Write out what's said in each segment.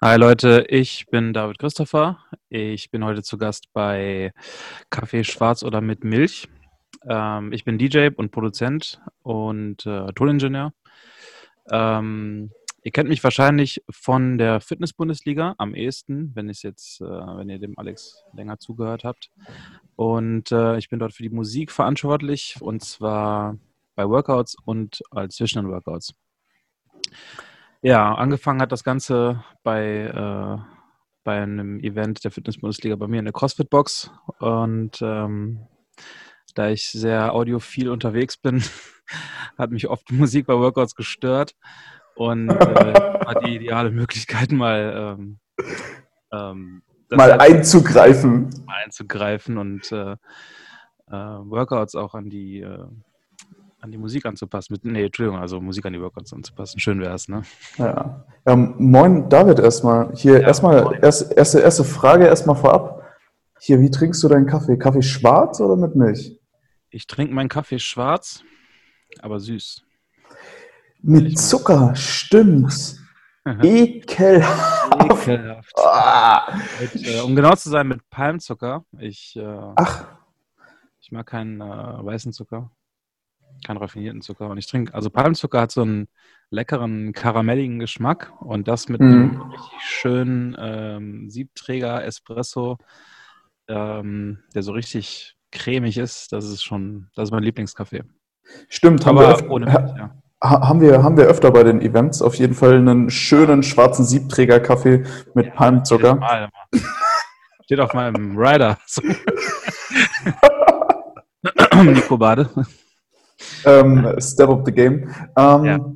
Hi Leute, ich bin David Christopher. Ich bin heute zu Gast bei Kaffee Schwarz oder mit Milch. Ähm, ich bin DJ und Produzent und äh, Toolingenieur. Ähm, ihr kennt mich wahrscheinlich von der Fitness-Bundesliga am ehesten, wenn ich jetzt, äh, wenn ihr dem Alex länger zugehört habt. Und äh, ich bin dort für die Musik verantwortlich und zwar bei Workouts und als zwischen den Workouts. Ja, angefangen hat das Ganze bei, äh, bei einem Event der Fitness-Bundesliga bei mir in der CrossFit-Box. Und ähm, da ich sehr audiophil unterwegs bin, hat mich oft Musik bei Workouts gestört. Und äh, war die ideale Möglichkeit, mal, ähm, ähm, mal einzugreifen. Mal einzugreifen und äh, äh, Workouts auch an die äh, an die Musik anzupassen. Mit, nee, Entschuldigung, also Musik an die Workouts anzupassen. Schön wäre es, ne? Ja. ja. Moin, David, erstmal. Hier, ja, erstmal, erst, erste, erste Frage erstmal vorab. Hier, wie trinkst du deinen Kaffee? Kaffee schwarz oder mit Milch? Ich trinke meinen Kaffee schwarz, aber süß. Mit Zucker, stimmt. Ekelhaft. Ekelhaft. Ah. Mit, äh, um genau zu sein, mit Palmzucker. Ich, äh, Ach. Ich mag keinen äh, weißen Zucker keinen raffinierten Zucker. Und ich trinke, also Palmzucker hat so einen leckeren, karamelligen Geschmack und das mit mhm. einem richtig schönen ähm, Siebträger Espresso, ähm, der so richtig cremig ist, das ist schon, das ist mein Lieblingskaffee. Stimmt, haben wir, öfter, ohne Milch, ja. haben, wir, haben wir öfter bei den Events auf jeden Fall einen schönen schwarzen Siebträger-Kaffee mit ja, Palmzucker. Mal, Steht auf meinem Rider. Nico Bade ähm, Step of the Game. Ähm, ja.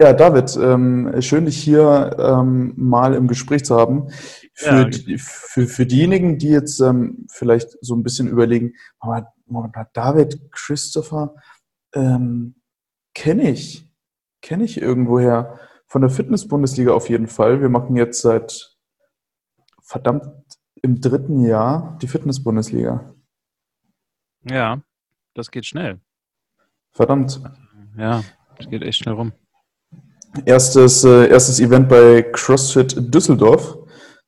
ja. David, ähm, schön, dich hier ähm, mal im Gespräch zu haben. Für, ja. die, für, für diejenigen, die jetzt ähm, vielleicht so ein bisschen überlegen, David Christopher ähm, kenne ich, kenne ich irgendwoher. Von der Fitness-Bundesliga auf jeden Fall. Wir machen jetzt seit verdammt im dritten Jahr die Fitness-Bundesliga. Ja, das geht schnell. Verdammt. Ja, es geht echt schnell rum. Erstes, äh, erstes Event bei CrossFit Düsseldorf,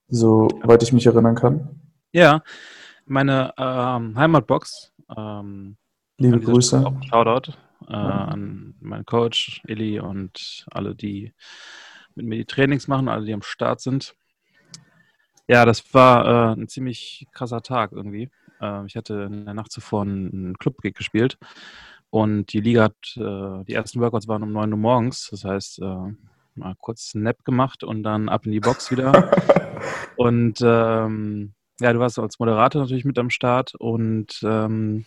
soweit ich mich erinnern kann. Ja, meine ähm, Heimatbox. Ähm, Liebe Grüße. Auch Shoutout äh, an meinen Coach Eli und alle, die mit mir die Trainings machen, alle, die am Start sind. Ja, das war äh, ein ziemlich krasser Tag irgendwie. Äh, ich hatte in der Nacht zuvor einen Club-Gig gespielt und die Liga hat, äh, die ersten Workouts waren um 9 Uhr morgens. Das heißt, äh, mal kurz einen Nap gemacht und dann ab in die Box wieder. und ähm, ja, du warst als Moderator natürlich mit am Start und ähm,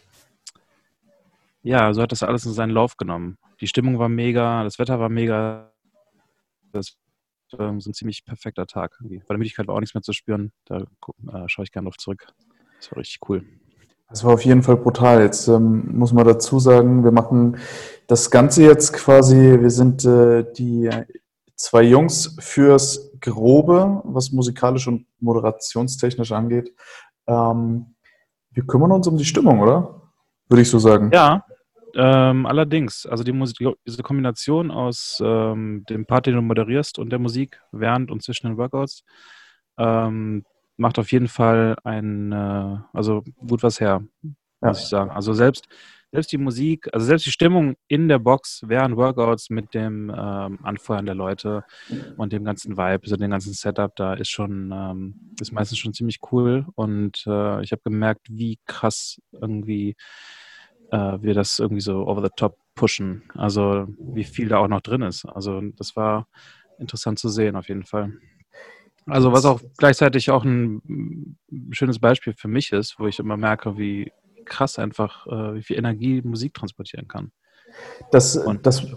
ja, so hat das alles in seinen Lauf genommen. Die Stimmung war mega, das Wetter war mega. Das war so ein ziemlich perfekter Tag. Irgendwie. Bei der Müdigkeit war auch nichts mehr zu spüren. Da äh, schaue ich gerne drauf zurück. Das war richtig cool. Das war auf jeden Fall brutal. Jetzt ähm, muss man dazu sagen, wir machen das Ganze jetzt quasi, wir sind äh, die zwei Jungs fürs Grobe, was musikalisch und moderationstechnisch angeht. Ähm, wir kümmern uns um die Stimmung, oder? Würde ich so sagen. Ja, ähm, allerdings. Also die Musik, diese Kombination aus ähm, dem Part, den du moderierst und der Musik während und zwischen den Workouts, ähm, macht auf jeden Fall ein, äh, also gut was her, muss ja. ich sagen. Also selbst, selbst die Musik, also selbst die Stimmung in der Box während Workouts mit dem ähm, Anfeuern der Leute und dem ganzen Vibe, also dem ganzen Setup, da ist schon, ähm, ist meistens schon ziemlich cool und äh, ich habe gemerkt, wie krass irgendwie äh, wir das irgendwie so over the top pushen. Also wie viel da auch noch drin ist. Also das war interessant zu sehen auf jeden Fall. Also was auch gleichzeitig auch ein schönes Beispiel für mich ist, wo ich immer merke, wie krass einfach, äh, wie viel Energie Musik transportieren kann. Das, das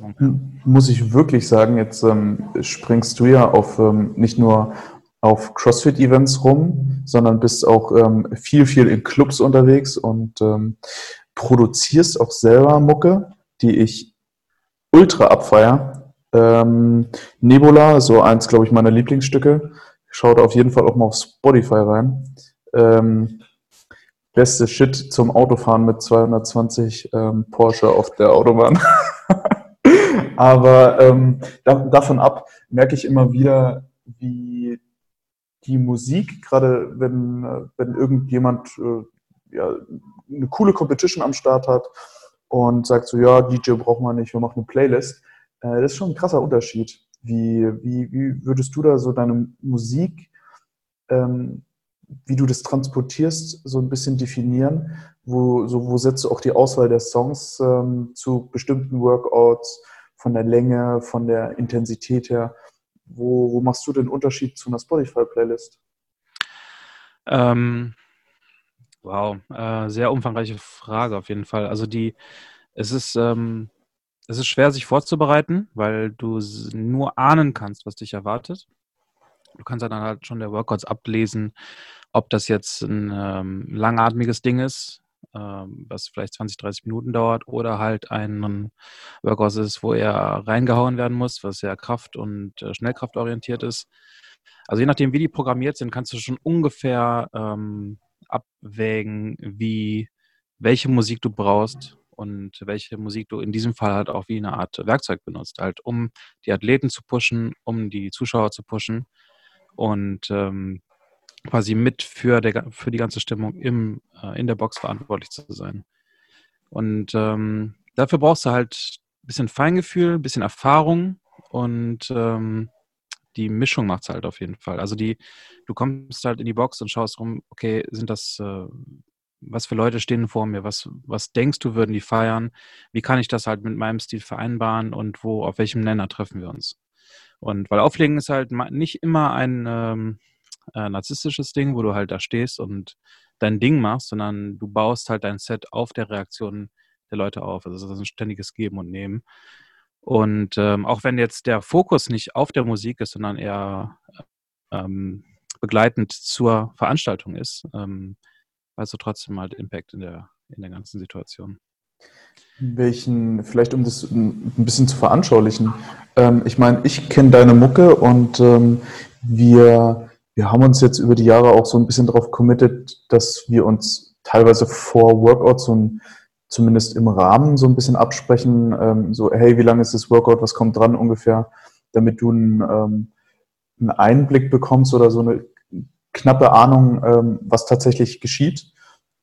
muss ich wirklich sagen. Jetzt ähm, springst du ja auf ähm, nicht nur auf CrossFit-Events rum, sondern bist auch ähm, viel, viel in Clubs unterwegs und ähm, produzierst auch selber Mucke, die ich ultra abfeier. Ähm, Nebula, so eins, glaube ich, meiner Lieblingsstücke. Schaut auf jeden Fall auch mal auf Spotify rein. Ähm, beste Shit zum Autofahren mit 220 ähm, Porsche auf der Autobahn. Aber ähm, da, davon ab merke ich immer wieder, wie die Musik, gerade wenn, wenn irgendjemand äh, ja, eine coole Competition am Start hat und sagt so, ja, DJ braucht man nicht, wir machen eine Playlist. Äh, das ist schon ein krasser Unterschied. Wie, wie, wie würdest du da so deine Musik, ähm, wie du das transportierst, so ein bisschen definieren? Wo, so, wo setzt du auch die Auswahl der Songs ähm, zu bestimmten Workouts, von der Länge, von der Intensität her? Wo, wo machst du den Unterschied zu einer Spotify-Playlist? Ähm, wow, äh, sehr umfangreiche Frage auf jeden Fall. Also die, es ist, ähm, es ist schwer, sich vorzubereiten, weil du nur ahnen kannst, was dich erwartet. Du kannst dann halt schon der Workouts ablesen, ob das jetzt ein ähm, langatmiges Ding ist, ähm, was vielleicht 20, 30 Minuten dauert, oder halt ein Workout ist, wo er reingehauen werden muss, was sehr kraft- und äh, schnellkraftorientiert ist. Also je nachdem, wie die programmiert sind, kannst du schon ungefähr ähm, abwägen, wie welche Musik du brauchst und welche Musik du in diesem Fall halt auch wie eine Art Werkzeug benutzt, halt um die Athleten zu pushen, um die Zuschauer zu pushen und ähm, quasi mit für, der, für die ganze Stimmung im, äh, in der Box verantwortlich zu sein. Und ähm, dafür brauchst du halt ein bisschen Feingefühl, ein bisschen Erfahrung und ähm, die Mischung macht es halt auf jeden Fall. Also die, du kommst halt in die Box und schaust rum, okay, sind das, äh, was für Leute stehen vor mir, was, was denkst du, würden die feiern, wie kann ich das halt mit meinem Stil vereinbaren und wo, auf welchem Nenner treffen wir uns. Und weil Auflegen ist halt nicht immer ein ähm, äh, narzisstisches Ding, wo du halt da stehst und dein Ding machst, sondern du baust halt dein Set auf der Reaktion der Leute auf. Also das ist ein ständiges Geben und Nehmen. Und ähm, auch wenn jetzt der Fokus nicht auf der Musik ist, sondern eher ähm, begleitend zur Veranstaltung ist, ähm, du trotzdem halt Impact in der, in der ganzen Situation. Welchen, vielleicht um das ein bisschen zu veranschaulichen. Ähm, ich meine, ich kenne deine Mucke und ähm, wir, wir haben uns jetzt über die Jahre auch so ein bisschen darauf committed, dass wir uns teilweise vor Workouts ein zumindest im Rahmen so ein bisschen absprechen, ähm, so, hey, wie lange ist das Workout, was kommt dran ungefähr, damit du einen, ähm, einen Einblick bekommst oder so eine knappe Ahnung, ähm, was tatsächlich geschieht.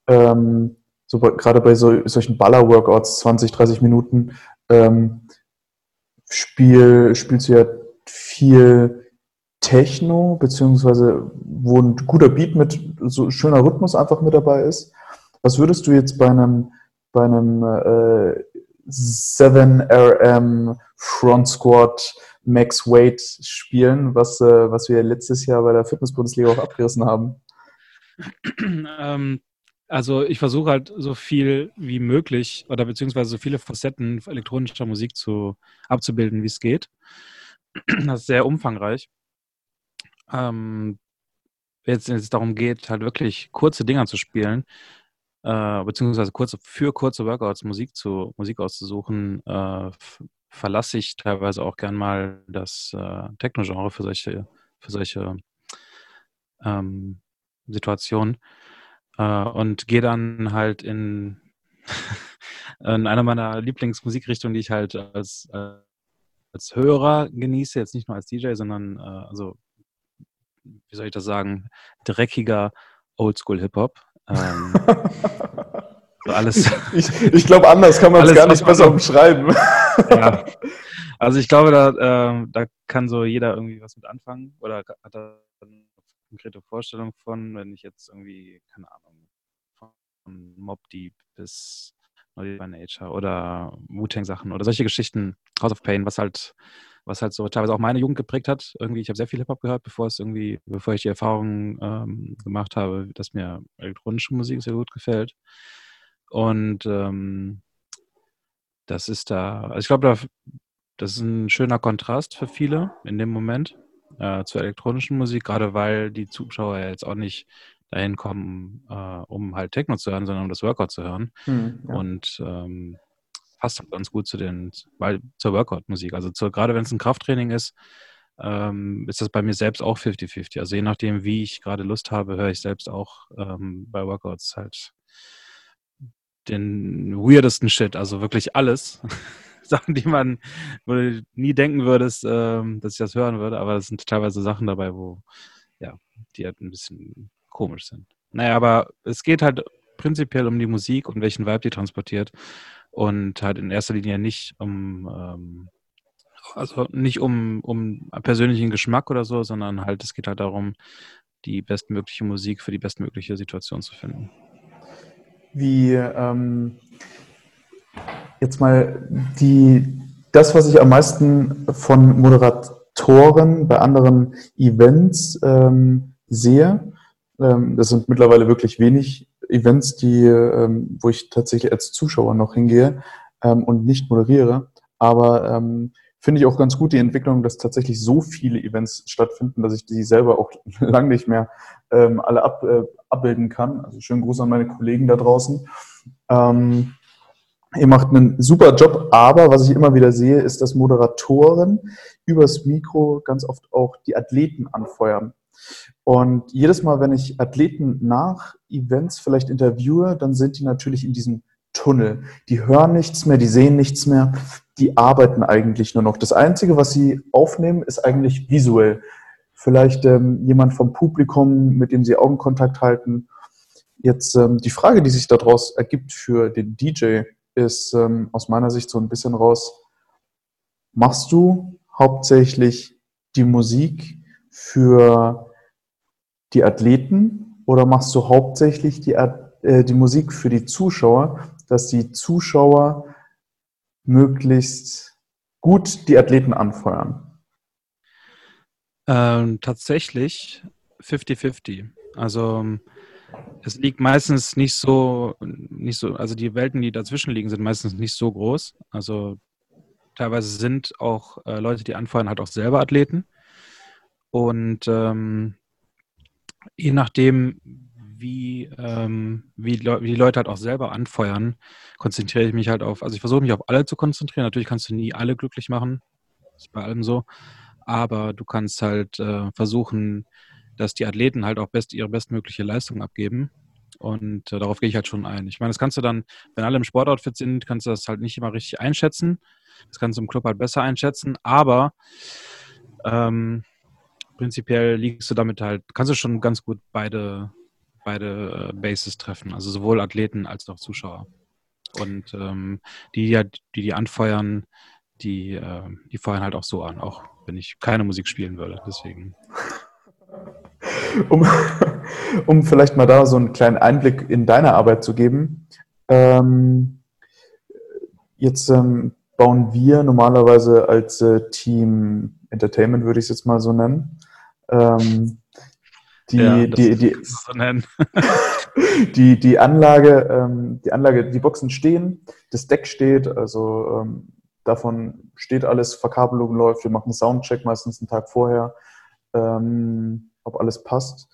Ähm, so gerade bei so, solchen Baller-Workouts, 20, 30 Minuten, ähm, Spiel, spielst du ja viel Techno, beziehungsweise wo ein guter Beat mit so schöner Rhythmus einfach mit dabei ist. Was würdest du jetzt bei einem bei einem äh, 7RM Front Squat Max Weight spielen, was, äh, was wir letztes Jahr bei der Fitness-Bundesliga auch abgerissen haben? Ähm, also ich versuche halt so viel wie möglich oder beziehungsweise so viele Facetten elektronischer Musik zu, abzubilden, wie es geht. Das ist sehr umfangreich. Ähm, wenn es darum geht, halt wirklich kurze Dinger zu spielen, äh, beziehungsweise kurze, für kurze Workouts Musik zu Musik auszusuchen, äh, verlasse ich teilweise auch gern mal das äh, Techno-Genre für solche, für solche ähm, Situationen äh, und gehe dann halt in, in einer meiner Lieblingsmusikrichtungen, die ich halt als, als Hörer genieße, jetzt nicht nur als DJ, sondern äh, also wie soll ich das sagen, dreckiger Oldschool-Hip-Hop. Ähm, alles. Ich, ich glaube, anders kann man es gar nicht besser umschreiben. Ja. Also ich glaube, da, äh, da kann so jeder irgendwie was mit anfangen oder hat da eine konkrete Vorstellung von, wenn ich jetzt irgendwie, keine Ahnung, von Mob Deep bis Naughty by Nature oder Wu-Tang-Sachen oder solche Geschichten, House of Pain, was halt was halt so teilweise auch meine Jugend geprägt hat. Irgendwie, ich habe sehr viel Hip-Hop gehört, bevor es irgendwie, bevor ich die Erfahrung ähm, gemacht habe, dass mir elektronische Musik sehr gut gefällt. Und ähm, das ist da, also ich glaube, da, das ist ein schöner Kontrast für viele in dem Moment äh, zur elektronischen Musik, gerade weil die Zuschauer ja jetzt auch nicht dahin kommen, äh, um halt Techno zu hören, sondern um das Workout zu hören. Hm, ja. Und ähm, passt ganz gut zu den, weil zur Workout-Musik. Also zur, gerade wenn es ein Krafttraining ist, ähm, ist das bei mir selbst auch 50-50. Also je nachdem, wie ich gerade Lust habe, höre ich selbst auch ähm, bei Workouts halt den weirdesten Shit, also wirklich alles. Sachen, die man, wo du nie denken würdest, ähm, dass ich das hören würde, aber es sind teilweise Sachen dabei, wo, ja, die halt ein bisschen komisch sind. Naja, aber es geht halt prinzipiell um die Musik und welchen Vibe die transportiert und halt in erster Linie nicht um, ähm, also nicht um, um persönlichen Geschmack oder so, sondern halt, es geht halt darum, die bestmögliche Musik für die bestmögliche Situation zu finden. Wie ähm, jetzt mal die, das, was ich am meisten von Moderatoren bei anderen Events ähm, sehe, ähm, das sind mittlerweile wirklich wenig Events, die, ähm, wo ich tatsächlich als Zuschauer noch hingehe ähm, und nicht moderiere. Aber ähm, finde ich auch ganz gut die Entwicklung, dass tatsächlich so viele Events stattfinden, dass ich die selber auch lang nicht mehr ähm, alle ab, äh, abbilden kann. Also schönen Gruß an meine Kollegen da draußen. Ähm, ihr macht einen super Job, aber was ich immer wieder sehe, ist, dass Moderatoren übers Mikro ganz oft auch die Athleten anfeuern. Und jedes Mal, wenn ich Athleten nach Events vielleicht interviewe, dann sind die natürlich in diesem Tunnel. Die hören nichts mehr, die sehen nichts mehr, die arbeiten eigentlich nur noch. Das Einzige, was sie aufnehmen, ist eigentlich visuell. Vielleicht ähm, jemand vom Publikum, mit dem sie Augenkontakt halten. Jetzt ähm, die Frage, die sich daraus ergibt für den DJ, ist ähm, aus meiner Sicht so ein bisschen raus, machst du hauptsächlich die Musik für die Athleten oder machst du hauptsächlich die, äh, die Musik für die Zuschauer, dass die Zuschauer möglichst gut die Athleten anfeuern? Ähm, tatsächlich 50-50. Also es liegt meistens nicht so, nicht so, also die Welten, die dazwischen liegen, sind meistens nicht so groß. Also teilweise sind auch äh, Leute, die anfeuern, halt auch selber Athleten. Und ähm, je nachdem, wie, ähm, wie, wie, die Leute halt auch selber anfeuern, konzentriere ich mich halt auf, also ich versuche mich auf alle zu konzentrieren. Natürlich kannst du nie alle glücklich machen, ist bei allem so, aber du kannst halt äh, versuchen, dass die Athleten halt auch best, ihre bestmögliche Leistung abgeben. Und äh, darauf gehe ich halt schon ein. Ich meine, das kannst du dann, wenn alle im Sportoutfit sind, kannst du das halt nicht immer richtig einschätzen. Das kannst du im Club halt besser einschätzen, aber ähm, prinzipiell liegst du damit halt, kannst du schon ganz gut beide, beide äh, Bases treffen, also sowohl Athleten als auch Zuschauer. Und ähm, die, die die anfeuern, die, äh, die feuern halt auch so an, auch wenn ich keine Musik spielen würde. Deswegen. Um, um vielleicht mal da so einen kleinen Einblick in deine Arbeit zu geben. Ähm, jetzt ähm, bauen wir normalerweise als äh, Team Entertainment, würde ich es jetzt mal so nennen, ähm, die, ja, die, die, die, die Anlage, ähm, die Anlage, die Boxen stehen, das Deck steht, also ähm, davon steht alles, Verkabelung läuft, wir machen Soundcheck meistens einen Tag vorher, ähm, ob alles passt.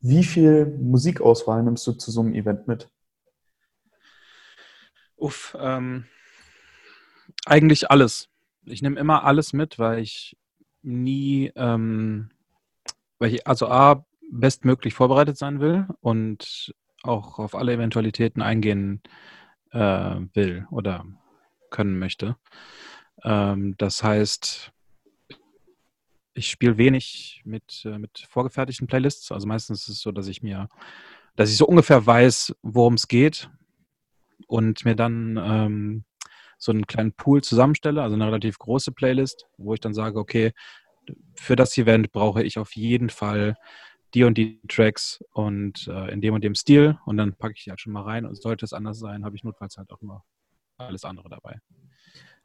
Wie viel Musikauswahl nimmst du zu so einem Event mit? Uff, ähm, eigentlich alles. Ich nehme immer alles mit, weil ich nie, ähm, weil ich also A, bestmöglich vorbereitet sein will und auch auf alle Eventualitäten eingehen äh, will oder können möchte. Ähm, das heißt, ich spiele wenig mit, äh, mit vorgefertigten Playlists. Also meistens ist es so, dass ich mir, dass ich so ungefähr weiß, worum es geht und mir dann ähm, so einen kleinen Pool zusammenstelle, also eine relativ große Playlist, wo ich dann sage, okay, für das Event brauche ich auf jeden Fall die und die Tracks und äh, in dem und dem Stil und dann packe ich die halt schon mal rein und sollte es anders sein, habe ich notfalls halt auch immer alles andere dabei.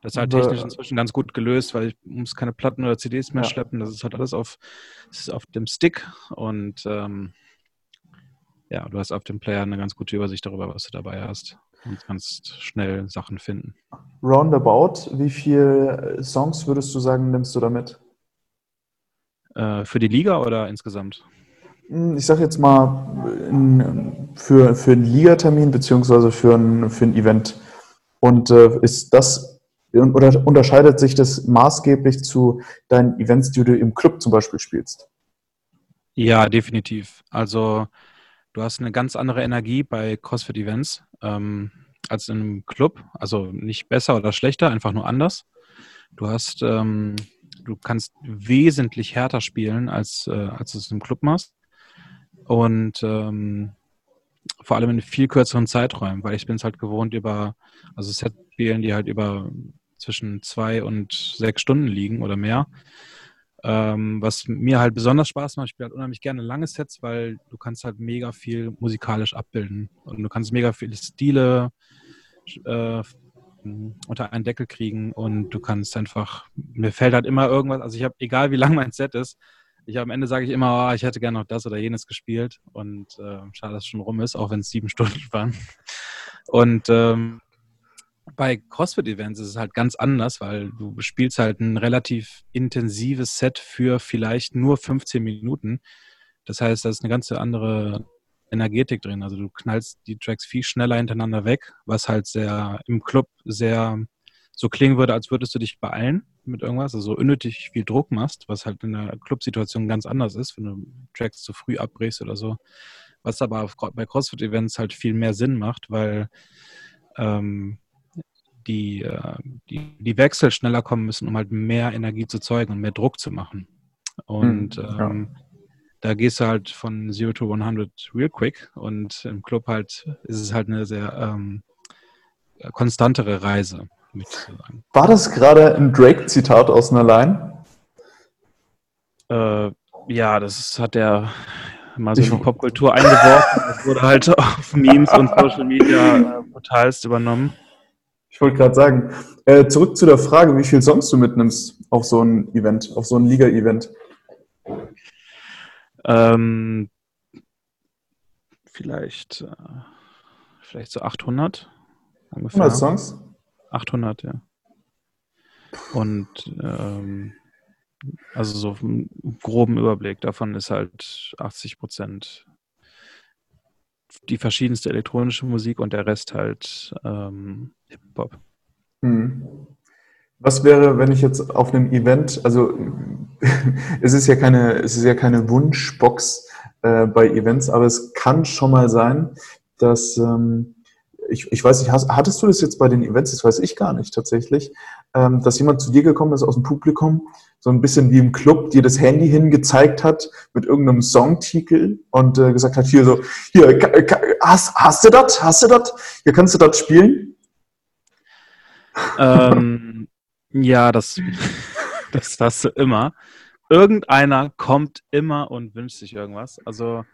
Das ist halt technisch inzwischen ganz gut gelöst, weil ich muss keine Platten oder CDs mehr ja. schleppen. Das ist halt alles auf, auf dem Stick und ähm, ja, du hast auf dem Player eine ganz gute Übersicht darüber, was du dabei hast und kannst schnell Sachen finden. Roundabout, wie viele Songs würdest du sagen, nimmst du damit? Äh, für die Liga oder insgesamt? Hm, ich sage jetzt mal für, für einen Ligatermin beziehungsweise für ein, für ein Event. Und äh, ist das oder unterscheidet sich das maßgeblich zu deinen Events, die du im Club zum Beispiel spielst? Ja, definitiv. Also du hast eine ganz andere Energie bei CrossFit-Events. Ähm, als in einem Club. Also nicht besser oder schlechter, einfach nur anders. Du hast, ähm, du kannst wesentlich härter spielen, als, äh, als du es im Club machst. Und ähm, vor allem in viel kürzeren Zeiträumen, weil ich bin es halt gewohnt über, also Set-Spielen, die halt über zwischen zwei und sechs Stunden liegen oder mehr. Ähm, was mir halt besonders Spaß macht, ich spiele halt unheimlich gerne lange Sets, weil du kannst halt mega viel musikalisch abbilden und du kannst mega viele Stile äh, unter einen Deckel kriegen und du kannst einfach, mir fällt halt immer irgendwas, also ich habe, egal wie lang mein Set ist, ich am Ende sage ich immer, oh, ich hätte gerne noch das oder jenes gespielt und äh, schade, dass es schon rum ist, auch wenn es sieben Stunden waren. Und ähm, bei CrossFit-Events ist es halt ganz anders, weil du spielst halt ein relativ intensives Set für vielleicht nur 15 Minuten. Das heißt, da ist eine ganz andere Energetik drin. Also du knallst die Tracks viel schneller hintereinander weg, was halt sehr im Club sehr so klingen würde, als würdest du dich beeilen mit irgendwas, also unnötig viel Druck machst, was halt in der Club-Situation ganz anders ist, wenn du Tracks zu früh abbrichst oder so. Was aber bei CrossFit-Events halt viel mehr Sinn macht, weil ähm, die, äh, die, die Wechsel schneller kommen müssen, um halt mehr Energie zu zeugen und mehr Druck zu machen. Und hm, ja. Da gehst du halt von 0 to 100 real quick und im Club halt ist es halt eine sehr ähm, konstantere Reise. War das gerade ein Drake-Zitat aus einer Line? Äh, ja, das hat er mal so in die Popkultur eingeworfen. Das wurde halt auf Memes und Social Media äh, übernommen. Ich wollte gerade sagen, äh, zurück zu der Frage, wie viele Songs du mitnimmst auf so ein Event, auf so ein Liga-Event. Ähm, vielleicht, äh, vielleicht so 800 ungefähr. 100 Songs? 800, ja. Und ähm, also so einen groben Überblick davon ist halt 80 Prozent die verschiedenste elektronische Musik und der Rest halt ähm, Hip-Hop. Hm. Was wäre, wenn ich jetzt auf einem Event, also es ist ja keine, es ist ja keine Wunschbox äh, bei Events, aber es kann schon mal sein, dass ähm, ich, ich weiß nicht, hast, hattest du das jetzt bei den Events, das weiß ich gar nicht tatsächlich, ähm, dass jemand zu dir gekommen ist aus dem Publikum, so ein bisschen wie im Club, dir das Handy hingezeigt hat mit irgendeinem Songtitel und äh, gesagt hat, hier so, hier, hast, hast du das? Hast du das? Hier kannst du das spielen? Ähm, ja, das, das hast du immer. Irgendeiner kommt immer und wünscht sich irgendwas. Also,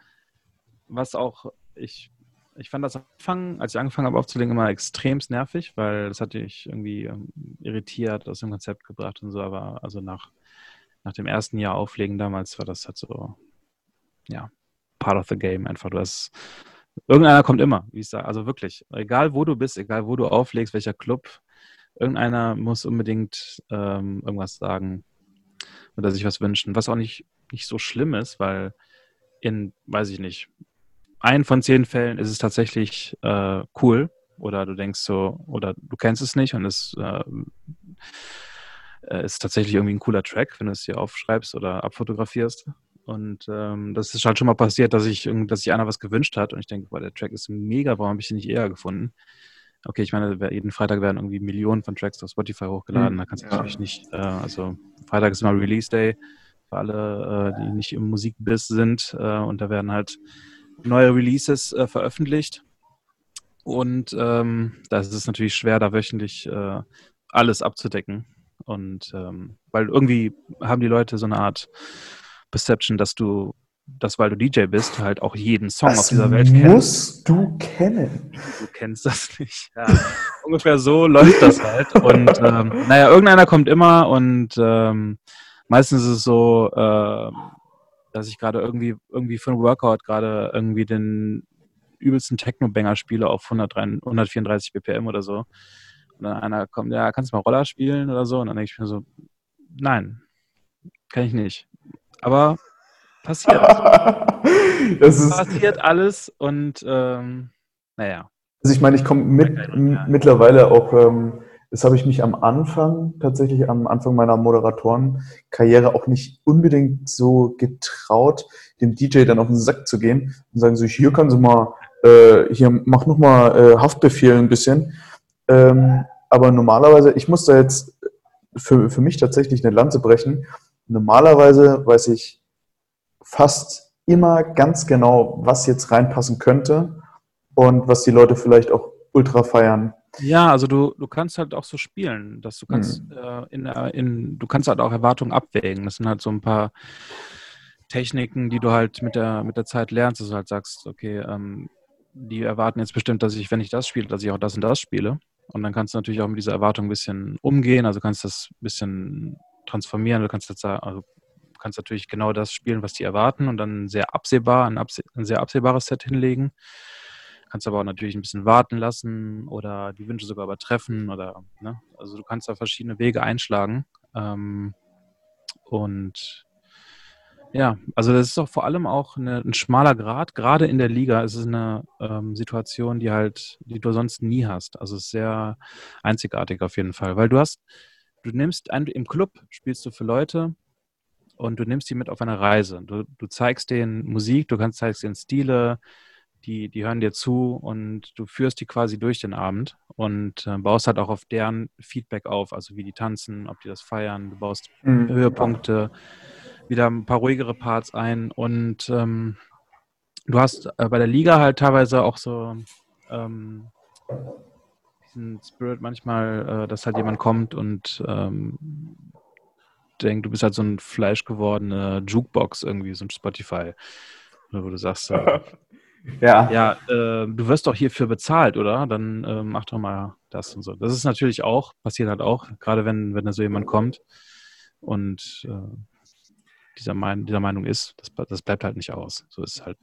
was auch ich ich fand das am Anfang, als ich angefangen habe aufzulegen, immer extrem nervig, weil das hatte ich irgendwie ähm, irritiert aus dem Konzept gebracht und so. Aber also nach, nach dem ersten Jahr Auflegen damals war das halt so, ja, part of the game einfach. Du hast, irgendeiner kommt immer, wie ich sage. Also wirklich, egal wo du bist, egal wo du auflegst, welcher Club, irgendeiner muss unbedingt ähm, irgendwas sagen oder sich was wünschen. Was auch nicht, nicht so schlimm ist, weil in, weiß ich nicht, ein von zehn Fällen ist es tatsächlich äh, cool oder du denkst so, oder du kennst es nicht und es äh, äh ist tatsächlich irgendwie ein cooler Track, wenn du es hier aufschreibst oder abfotografierst. Und ähm, das ist halt schon mal passiert, dass ich, dass sich einer was gewünscht hat und ich denke, boah, der Track ist mega, warum habe ich ihn nicht eher gefunden? Okay, ich meine, jeden Freitag werden irgendwie Millionen von Tracks auf Spotify hochgeladen, mhm, da kannst du ja. natürlich nicht, äh, also Freitag ist immer Release Day für alle, äh, die nicht im Musikbiss sind äh, und da werden halt neue Releases äh, veröffentlicht. Und ähm, da ist es natürlich schwer, da wöchentlich äh, alles abzudecken. Und ähm, weil irgendwie haben die Leute so eine Art Perception, dass du, dass weil du DJ bist, halt auch jeden Song das auf dieser Welt kennst. musst du kennen. Du kennst das nicht. Ja, ungefähr so läuft das halt. Und ähm, naja, irgendeiner kommt immer und ähm, meistens ist es so, äh, dass ich gerade irgendwie, irgendwie für ein Workout gerade irgendwie den übelsten Techno-Banger spiele auf 103, 134 BPM oder so. Und dann einer kommt, ja, kannst du mal Roller spielen oder so? Und dann denke ich mir so, nein, kann ich nicht. Aber passiert. das passiert alles und ähm, naja. Also ich meine, ich komme mit, mittlerweile auch ähm, das habe ich mich am Anfang, tatsächlich am Anfang meiner Moderatorenkarriere auch nicht unbedingt so getraut, dem DJ dann auf den Sack zu gehen und sagen so, hier kannst du mal äh, hier mach nochmal äh, Haftbefehl ein bisschen. Ähm, aber normalerweise, ich muss da jetzt für, für mich tatsächlich eine Lanze brechen. Normalerweise weiß ich fast immer ganz genau, was jetzt reinpassen könnte und was die Leute vielleicht auch ultra feiern. Ja, also du, du kannst halt auch so spielen, dass du kannst hm. äh, in, in, du kannst halt auch Erwartungen abwägen. Das sind halt so ein paar Techniken, die du halt mit der, mit der Zeit lernst, dass du halt sagst, okay, ähm, die erwarten jetzt bestimmt, dass ich, wenn ich das spiele, dass ich auch das und das spiele. Und dann kannst du natürlich auch mit dieser Erwartung ein bisschen umgehen, also kannst das ein bisschen transformieren, du kannst jetzt also kannst natürlich genau das spielen, was die erwarten und dann sehr absehbar, ein, abseh ein sehr absehbares Set hinlegen. Kannst aber auch natürlich ein bisschen warten lassen oder die Wünsche sogar übertreffen oder, ne? Also du kannst da verschiedene Wege einschlagen. Ähm, und ja, also das ist doch vor allem auch eine, ein schmaler Grad. Gerade in der Liga ist es eine ähm, Situation, die halt, die du sonst nie hast. Also es ist sehr einzigartig auf jeden Fall, weil du hast, du nimmst ein, im Club spielst du für Leute und du nimmst die mit auf eine Reise. Du, du zeigst denen Musik, du kannst zeigst denen Stile, die, die hören dir zu und du führst die quasi durch den Abend und äh, baust halt auch auf deren Feedback auf, also wie die tanzen, ob die das feiern, du baust mhm. Höhepunkte wieder ein paar ruhigere Parts ein und ähm, du hast äh, bei der Liga halt teilweise auch so ähm, diesen Spirit manchmal, äh, dass halt jemand kommt und ähm, denkt, du bist halt so ein fleischgewordene Jukebox irgendwie, so ein Spotify, wo du sagst, äh, ja, ja äh, du wirst doch hierfür bezahlt, oder? Dann äh, mach doch mal das und so. Das ist natürlich auch, passiert halt auch, gerade wenn, wenn da so jemand kommt und äh, dieser, mein, dieser Meinung ist, das, das bleibt halt nicht aus. So ist halt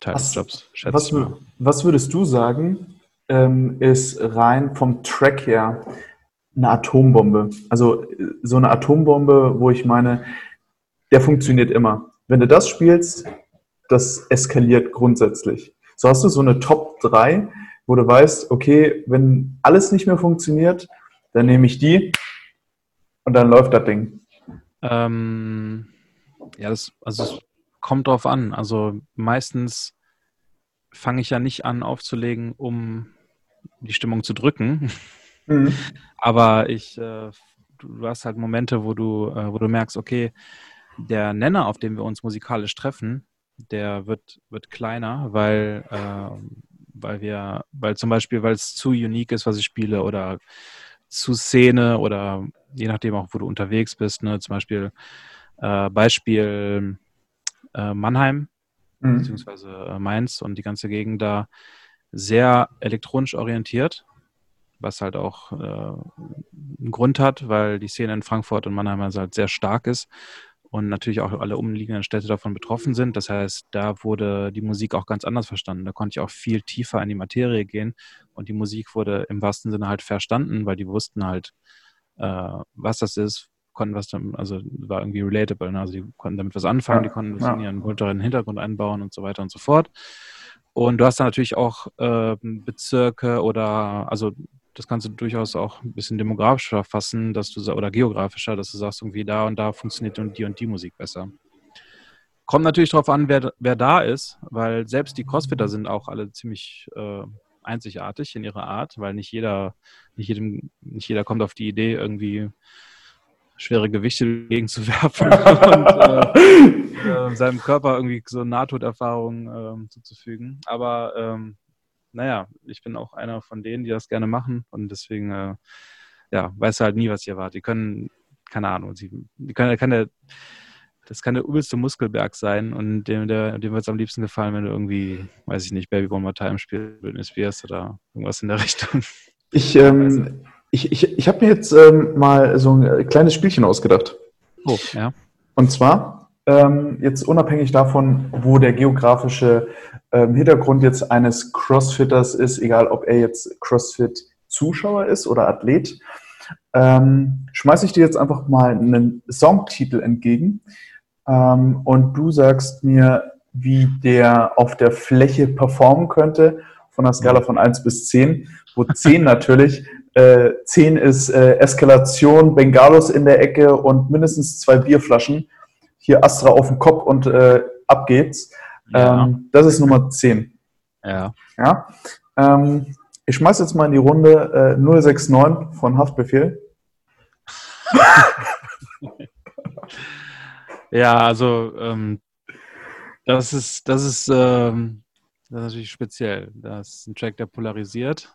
Teil was, des Jobs, schätze was, Was würdest du sagen, ähm, ist rein vom Track her eine Atombombe? Also so eine Atombombe, wo ich meine, der funktioniert immer. Wenn du das spielst, das eskaliert grundsätzlich. So hast du so eine Top 3, wo du weißt, okay, wenn alles nicht mehr funktioniert, dann nehme ich die und dann läuft das Ding. Ähm, ja, das, also es kommt drauf an. Also meistens fange ich ja nicht an aufzulegen, um die Stimmung zu drücken. Mhm. Aber ich, äh, du hast halt Momente, wo du, äh, wo du merkst, okay, der Nenner, auf dem wir uns musikalisch treffen, der wird, wird kleiner, weil, äh, weil wir, weil zum Beispiel, weil es zu unique ist, was ich spiele, oder zu Szene oder je nachdem auch, wo du unterwegs bist, ne, zum Beispiel äh, Beispiel Mannheim mhm. beziehungsweise Mainz und die ganze Gegend da sehr elektronisch orientiert, was halt auch äh, einen Grund hat, weil die Szene in Frankfurt und Mannheim also halt sehr stark ist und natürlich auch alle umliegenden Städte davon betroffen sind. Das heißt, da wurde die Musik auch ganz anders verstanden. Da konnte ich auch viel tiefer in die Materie gehen und die Musik wurde im wahrsten Sinne halt verstanden, weil die wussten halt, äh, was das ist, konnten was dann, also war irgendwie relatable, ne? also die konnten damit was anfangen, die konnten ja. in ihren kulturellen Hintergrund einbauen und so weiter und so fort. Und du hast dann natürlich auch äh, Bezirke oder, also das kannst du durchaus auch ein bisschen demografischer fassen, dass du oder geografischer, dass du sagst, irgendwie da und da funktioniert die und die Musik besser. Kommt natürlich darauf an, wer, wer da ist, weil selbst die Crossfitter sind auch alle ziemlich äh, einzigartig in ihrer Art, weil nicht jeder, nicht jedem, nicht jeder kommt auf die Idee, irgendwie schwere Gewichte gegenzuwerfen und äh, äh, seinem Körper irgendwie so Nahtoderfahrungen äh, zuzufügen. Aber ähm, naja, ich bin auch einer von denen, die das gerne machen und deswegen äh, ja, weiß halt nie, was ich erwarte. Die können, keine Ahnung, sie, die können, kann der, das kann der übelste Muskelberg sein und dem, der, dem wird es am liebsten gefallen, wenn du irgendwie, weiß ich nicht, Baby One More Time spielst, Britney Spears oder irgendwas in der Richtung. Ich, ähm, ich, ich, ich habe mir jetzt ähm, mal so ein kleines Spielchen ausgedacht. Oh, ja. Und zwar, ähm, jetzt unabhängig davon, wo der geografische ähm, Hintergrund jetzt eines Crossfitters ist, egal ob er jetzt Crossfit-Zuschauer ist oder Athlet, ähm, schmeiße ich dir jetzt einfach mal einen Songtitel entgegen ähm, und du sagst mir, wie der auf der Fläche performen könnte, von einer Skala von 1 bis 10, wo 10 natürlich äh, 10 ist äh, Eskalation, Bengalos in der Ecke und mindestens zwei Bierflaschen. Hier Astra auf dem Kopf und äh, ab geht's. Ja. Ähm, das ist Nummer 10. Ja. Ja. Ähm, ich schmeiß jetzt mal in die Runde äh, 069 von Haftbefehl. ja, also ähm, das ist, das ist, ähm, das ist natürlich speziell. Das ist ein Track, der polarisiert.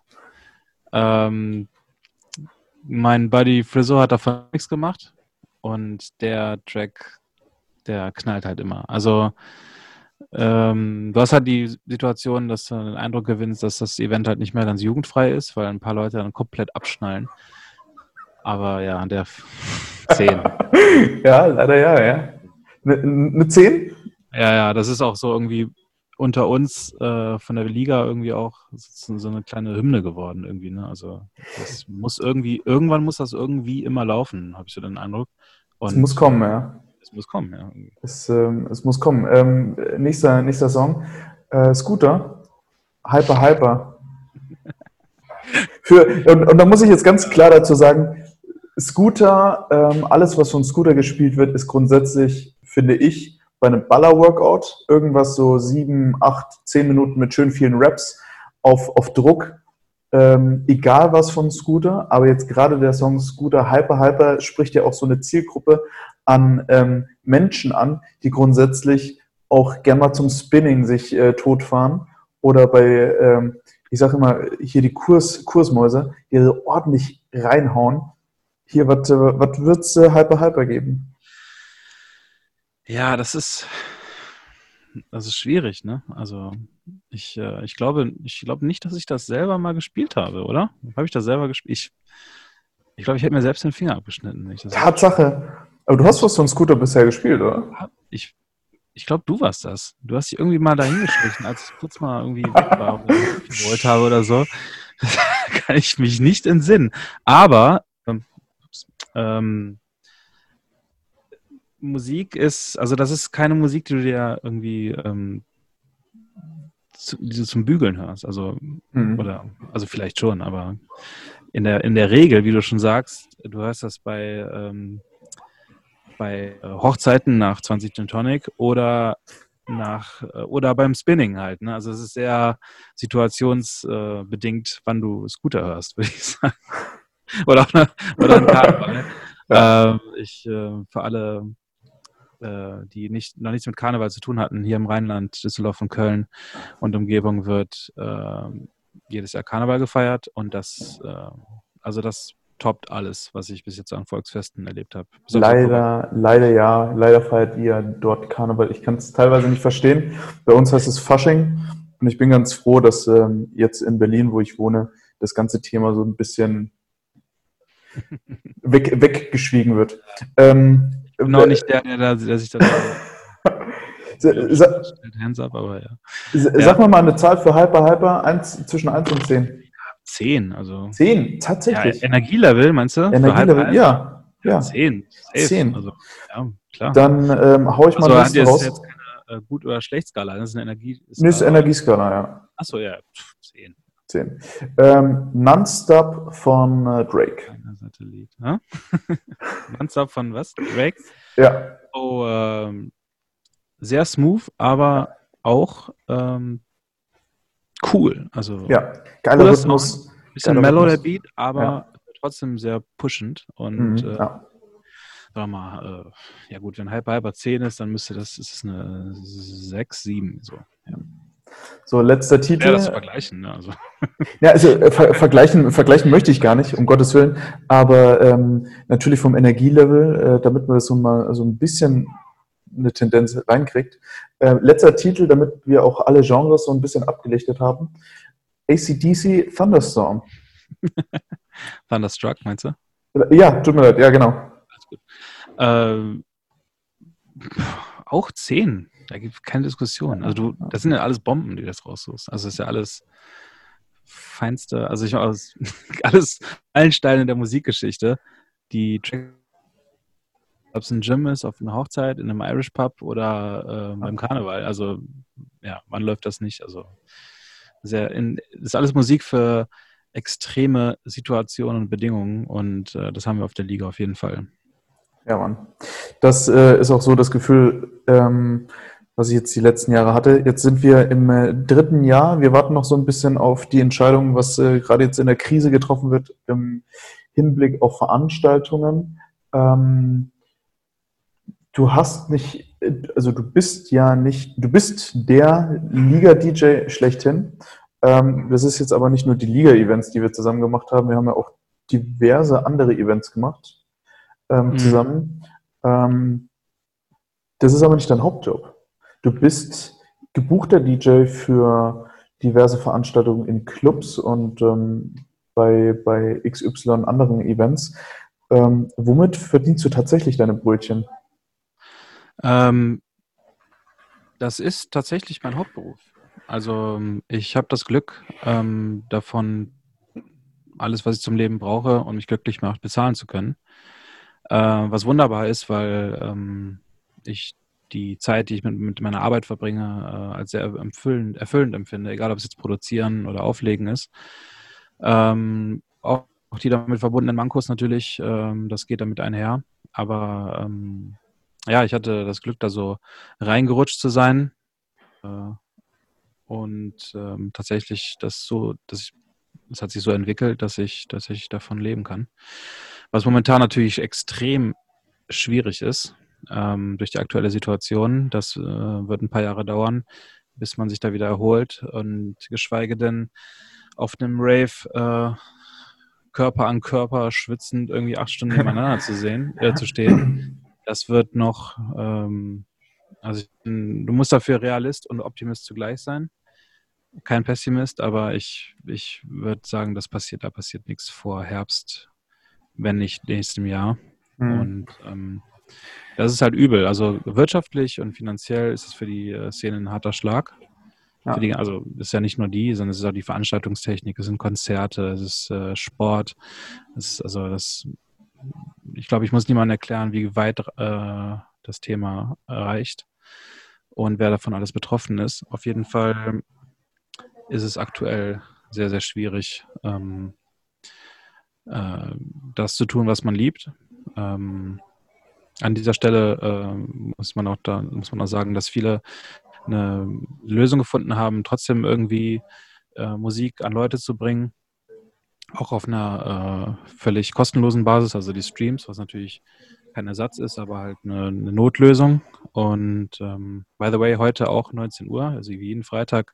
Ähm, mein Buddy Frizzo hat davon nichts gemacht und der Track, der knallt halt immer. Also ähm, du hast halt die Situation, dass du den Eindruck gewinnst, dass das Event halt nicht mehr ganz jugendfrei ist, weil ein paar Leute dann komplett abschnallen. Aber ja, der 10. ja, leider ja, ja. Eine 10? Ja, ja, das ist auch so irgendwie unter uns äh, von der Liga irgendwie auch so eine kleine Hymne geworden irgendwie. Ne? Also das muss irgendwie, irgendwann muss das irgendwie immer laufen, habe ich so den Eindruck. es muss kommen, ja. Es muss kommen, ja. Es, ähm, es muss kommen. Ähm, nächster, nächster Song. Äh, Scooter. Hyper, Hyper. Für, und, und da muss ich jetzt ganz klar dazu sagen, Scooter, ähm, alles, was von Scooter gespielt wird, ist grundsätzlich, finde ich, bei einem Baller-Workout, irgendwas so sieben, acht, zehn Minuten mit schön vielen Raps auf, auf Druck, ähm, egal was von Scooter, aber jetzt gerade der Song Scooter Hyper Hyper spricht ja auch so eine Zielgruppe an ähm, Menschen an, die grundsätzlich auch gerne mal zum Spinning sich äh, totfahren oder bei, ähm, ich sage immer, hier die Kurs, Kursmäuse, die so ordentlich reinhauen. Hier, was wird es äh, Hyper Hyper geben? Ja, das ist, das ist schwierig, ne? Also ich, äh, ich glaube, ich glaube nicht, dass ich das selber mal gespielt habe, oder? Habe ich das selber gespielt? Ich, ich glaube, ich hätte mir selbst den Finger abgeschnitten. Tatsache. Aber du hast was von Scooter bisher gespielt, oder? Ich, ich glaube, du warst das. Du hast dich irgendwie mal dahin geschlichen, als ich kurz mal irgendwie weg war oder gewollt habe oder so. kann ich mich nicht entsinnen. Aber ähm, ähm Musik ist, also das ist keine Musik, die du dir irgendwie ähm, zu, die du zum Bügeln hörst. Also, mhm. oder, also vielleicht schon, aber in der, in der Regel, wie du schon sagst, du hörst das bei, ähm, bei äh, Hochzeiten nach 20 Gin Tonic oder nach äh, oder beim Spinning halt. Ne? Also es ist sehr situationsbedingt, wann du Scooter hörst, würde ich sagen. oder, oder ein Karneval. ja. ähm, ich äh, für alle äh, die nicht, noch nichts mit Karneval zu tun hatten, hier im Rheinland, Düsseldorf und Köln und Umgebung wird äh, jedes Jahr Karneval gefeiert und das, äh, also das toppt alles, was ich bis jetzt an Volksfesten erlebt habe. Leider, leider ja, leider feiert ihr dort Karneval. Ich kann es teilweise nicht verstehen. Bei uns heißt es Fasching und ich bin ganz froh, dass ähm, jetzt in Berlin, wo ich wohne, das ganze Thema so ein bisschen weg, weggeschwiegen wird. Ähm, Genau, nicht der, der, der, der sich da. Hands up, aber ja. Sag mal mal eine Zahl für Hyper Hyper eins, zwischen 1 und 10. 10, also. 10, tatsächlich. Ja, Energielevel, meinst du? Energielevel, ja. ja. 10. 10. Also, ja, klar. Dann ähm, hau ich mal also, das raus. Das ist jetzt keine äh, Gut- oder Schlechtskala, das ist eine Energieskala. Nee, ist Energieskala, ja. Achso, ja, 10. 10. Ähm, Nonstop von äh, Drake. Satellit. Ja? Nonstop von was? Drake? Ja. Oh, ähm, sehr smooth, aber auch ähm, cool. Also ja, geiler Rhythmus. Bisschen mellow der Beat, aber ja. trotzdem sehr pushend und mhm, äh, ja. Sag mal, äh, ja gut, wenn halb halber 10 ist, dann müsste das, ist es eine 6, 7, so. So, letzter Titel. Ja, das vergleichen, ne? Also. Ja, also ver vergleichen, vergleichen möchte ich gar nicht, um Gottes Willen. Aber ähm, natürlich vom Energielevel, äh, damit man das so mal so ein bisschen eine Tendenz reinkriegt. Äh, letzter Titel, damit wir auch alle Genres so ein bisschen abgelichtet haben. ACDC Thunderstorm. Thunderstruck, meinst du? Ja, tut mir leid, ja, genau. Alles gut. Ähm, auch 10. Da gibt es keine Diskussion. Also du, das sind ja alles Bomben, die du jetzt raussuchst. Also das ist ja alles feinste, also ich aus alles Meilensteine der Musikgeschichte, die ob es ein Gym ist, auf einer Hochzeit, in einem Irish Pub oder äh, beim Karneval. Also ja, wann läuft das nicht? Also sehr in, das ist alles Musik für extreme Situationen und Bedingungen und äh, das haben wir auf der Liga auf jeden Fall. Ja, Mann. Das äh, ist auch so das Gefühl, ähm, was ich jetzt die letzten Jahre hatte. Jetzt sind wir im äh, dritten Jahr. Wir warten noch so ein bisschen auf die Entscheidung, was äh, gerade jetzt in der Krise getroffen wird im Hinblick auf Veranstaltungen. Ähm, du hast nicht, also du bist ja nicht, du bist der Liga-DJ schlechthin. Ähm, das ist jetzt aber nicht nur die Liga-Events, die wir zusammen gemacht haben. Wir haben ja auch diverse andere Events gemacht ähm, mhm. zusammen. Ähm, das ist aber nicht dein Hauptjob. Du bist gebuchter DJ für diverse Veranstaltungen in Clubs und ähm, bei, bei XY anderen Events. Ähm, womit verdienst du tatsächlich deine Brötchen? Ähm, das ist tatsächlich mein Hauptberuf. Also ich habe das Glück, ähm, davon alles, was ich zum Leben brauche und mich glücklich macht, bezahlen zu können. Äh, was wunderbar ist, weil ähm, ich die Zeit, die ich mit, mit meiner Arbeit verbringe, äh, als sehr erfüllend, erfüllend, empfinde, egal ob es jetzt produzieren oder auflegen ist. Ähm, auch, auch, die damit verbundenen Mankos natürlich, ähm, das geht damit einher. Aber ähm, ja, ich hatte das Glück, da so reingerutscht zu sein. Äh, und ähm, tatsächlich das so, dass ich, das hat sich so entwickelt, dass ich, dass ich davon leben kann. Was momentan natürlich extrem schwierig ist, ähm, durch die aktuelle Situation. Das äh, wird ein paar Jahre dauern, bis man sich da wieder erholt und geschweige denn auf einem Rave äh, Körper an Körper schwitzend irgendwie acht Stunden nebeneinander zu sehen, äh, zu stehen. Das wird noch, ähm, also du musst dafür Realist und Optimist zugleich sein. Kein Pessimist, aber ich, ich würde sagen, das passiert, da passiert nichts vor Herbst, wenn nicht nächstem Jahr. Mhm. Und ähm, das ist halt übel. Also wirtschaftlich und finanziell ist es für die äh, Szene ein harter Schlag. Ja. Die, also ist ja nicht nur die, sondern es ist auch die Veranstaltungstechnik, es sind Konzerte, es ist äh, Sport. Es ist also das, ich glaube, ich muss niemandem erklären, wie weit äh, das Thema reicht und wer davon alles betroffen ist. Auf jeden Fall ist es aktuell sehr, sehr schwierig, ähm, äh, das zu tun, was man liebt. Ähm, an dieser Stelle äh, muss man auch da muss man auch sagen, dass viele eine Lösung gefunden haben, trotzdem irgendwie äh, Musik an Leute zu bringen, auch auf einer äh, völlig kostenlosen Basis, also die Streams, was natürlich kein Ersatz ist, aber halt eine, eine Notlösung. Und ähm, by the way, heute auch 19 Uhr, also wie jeden Freitag,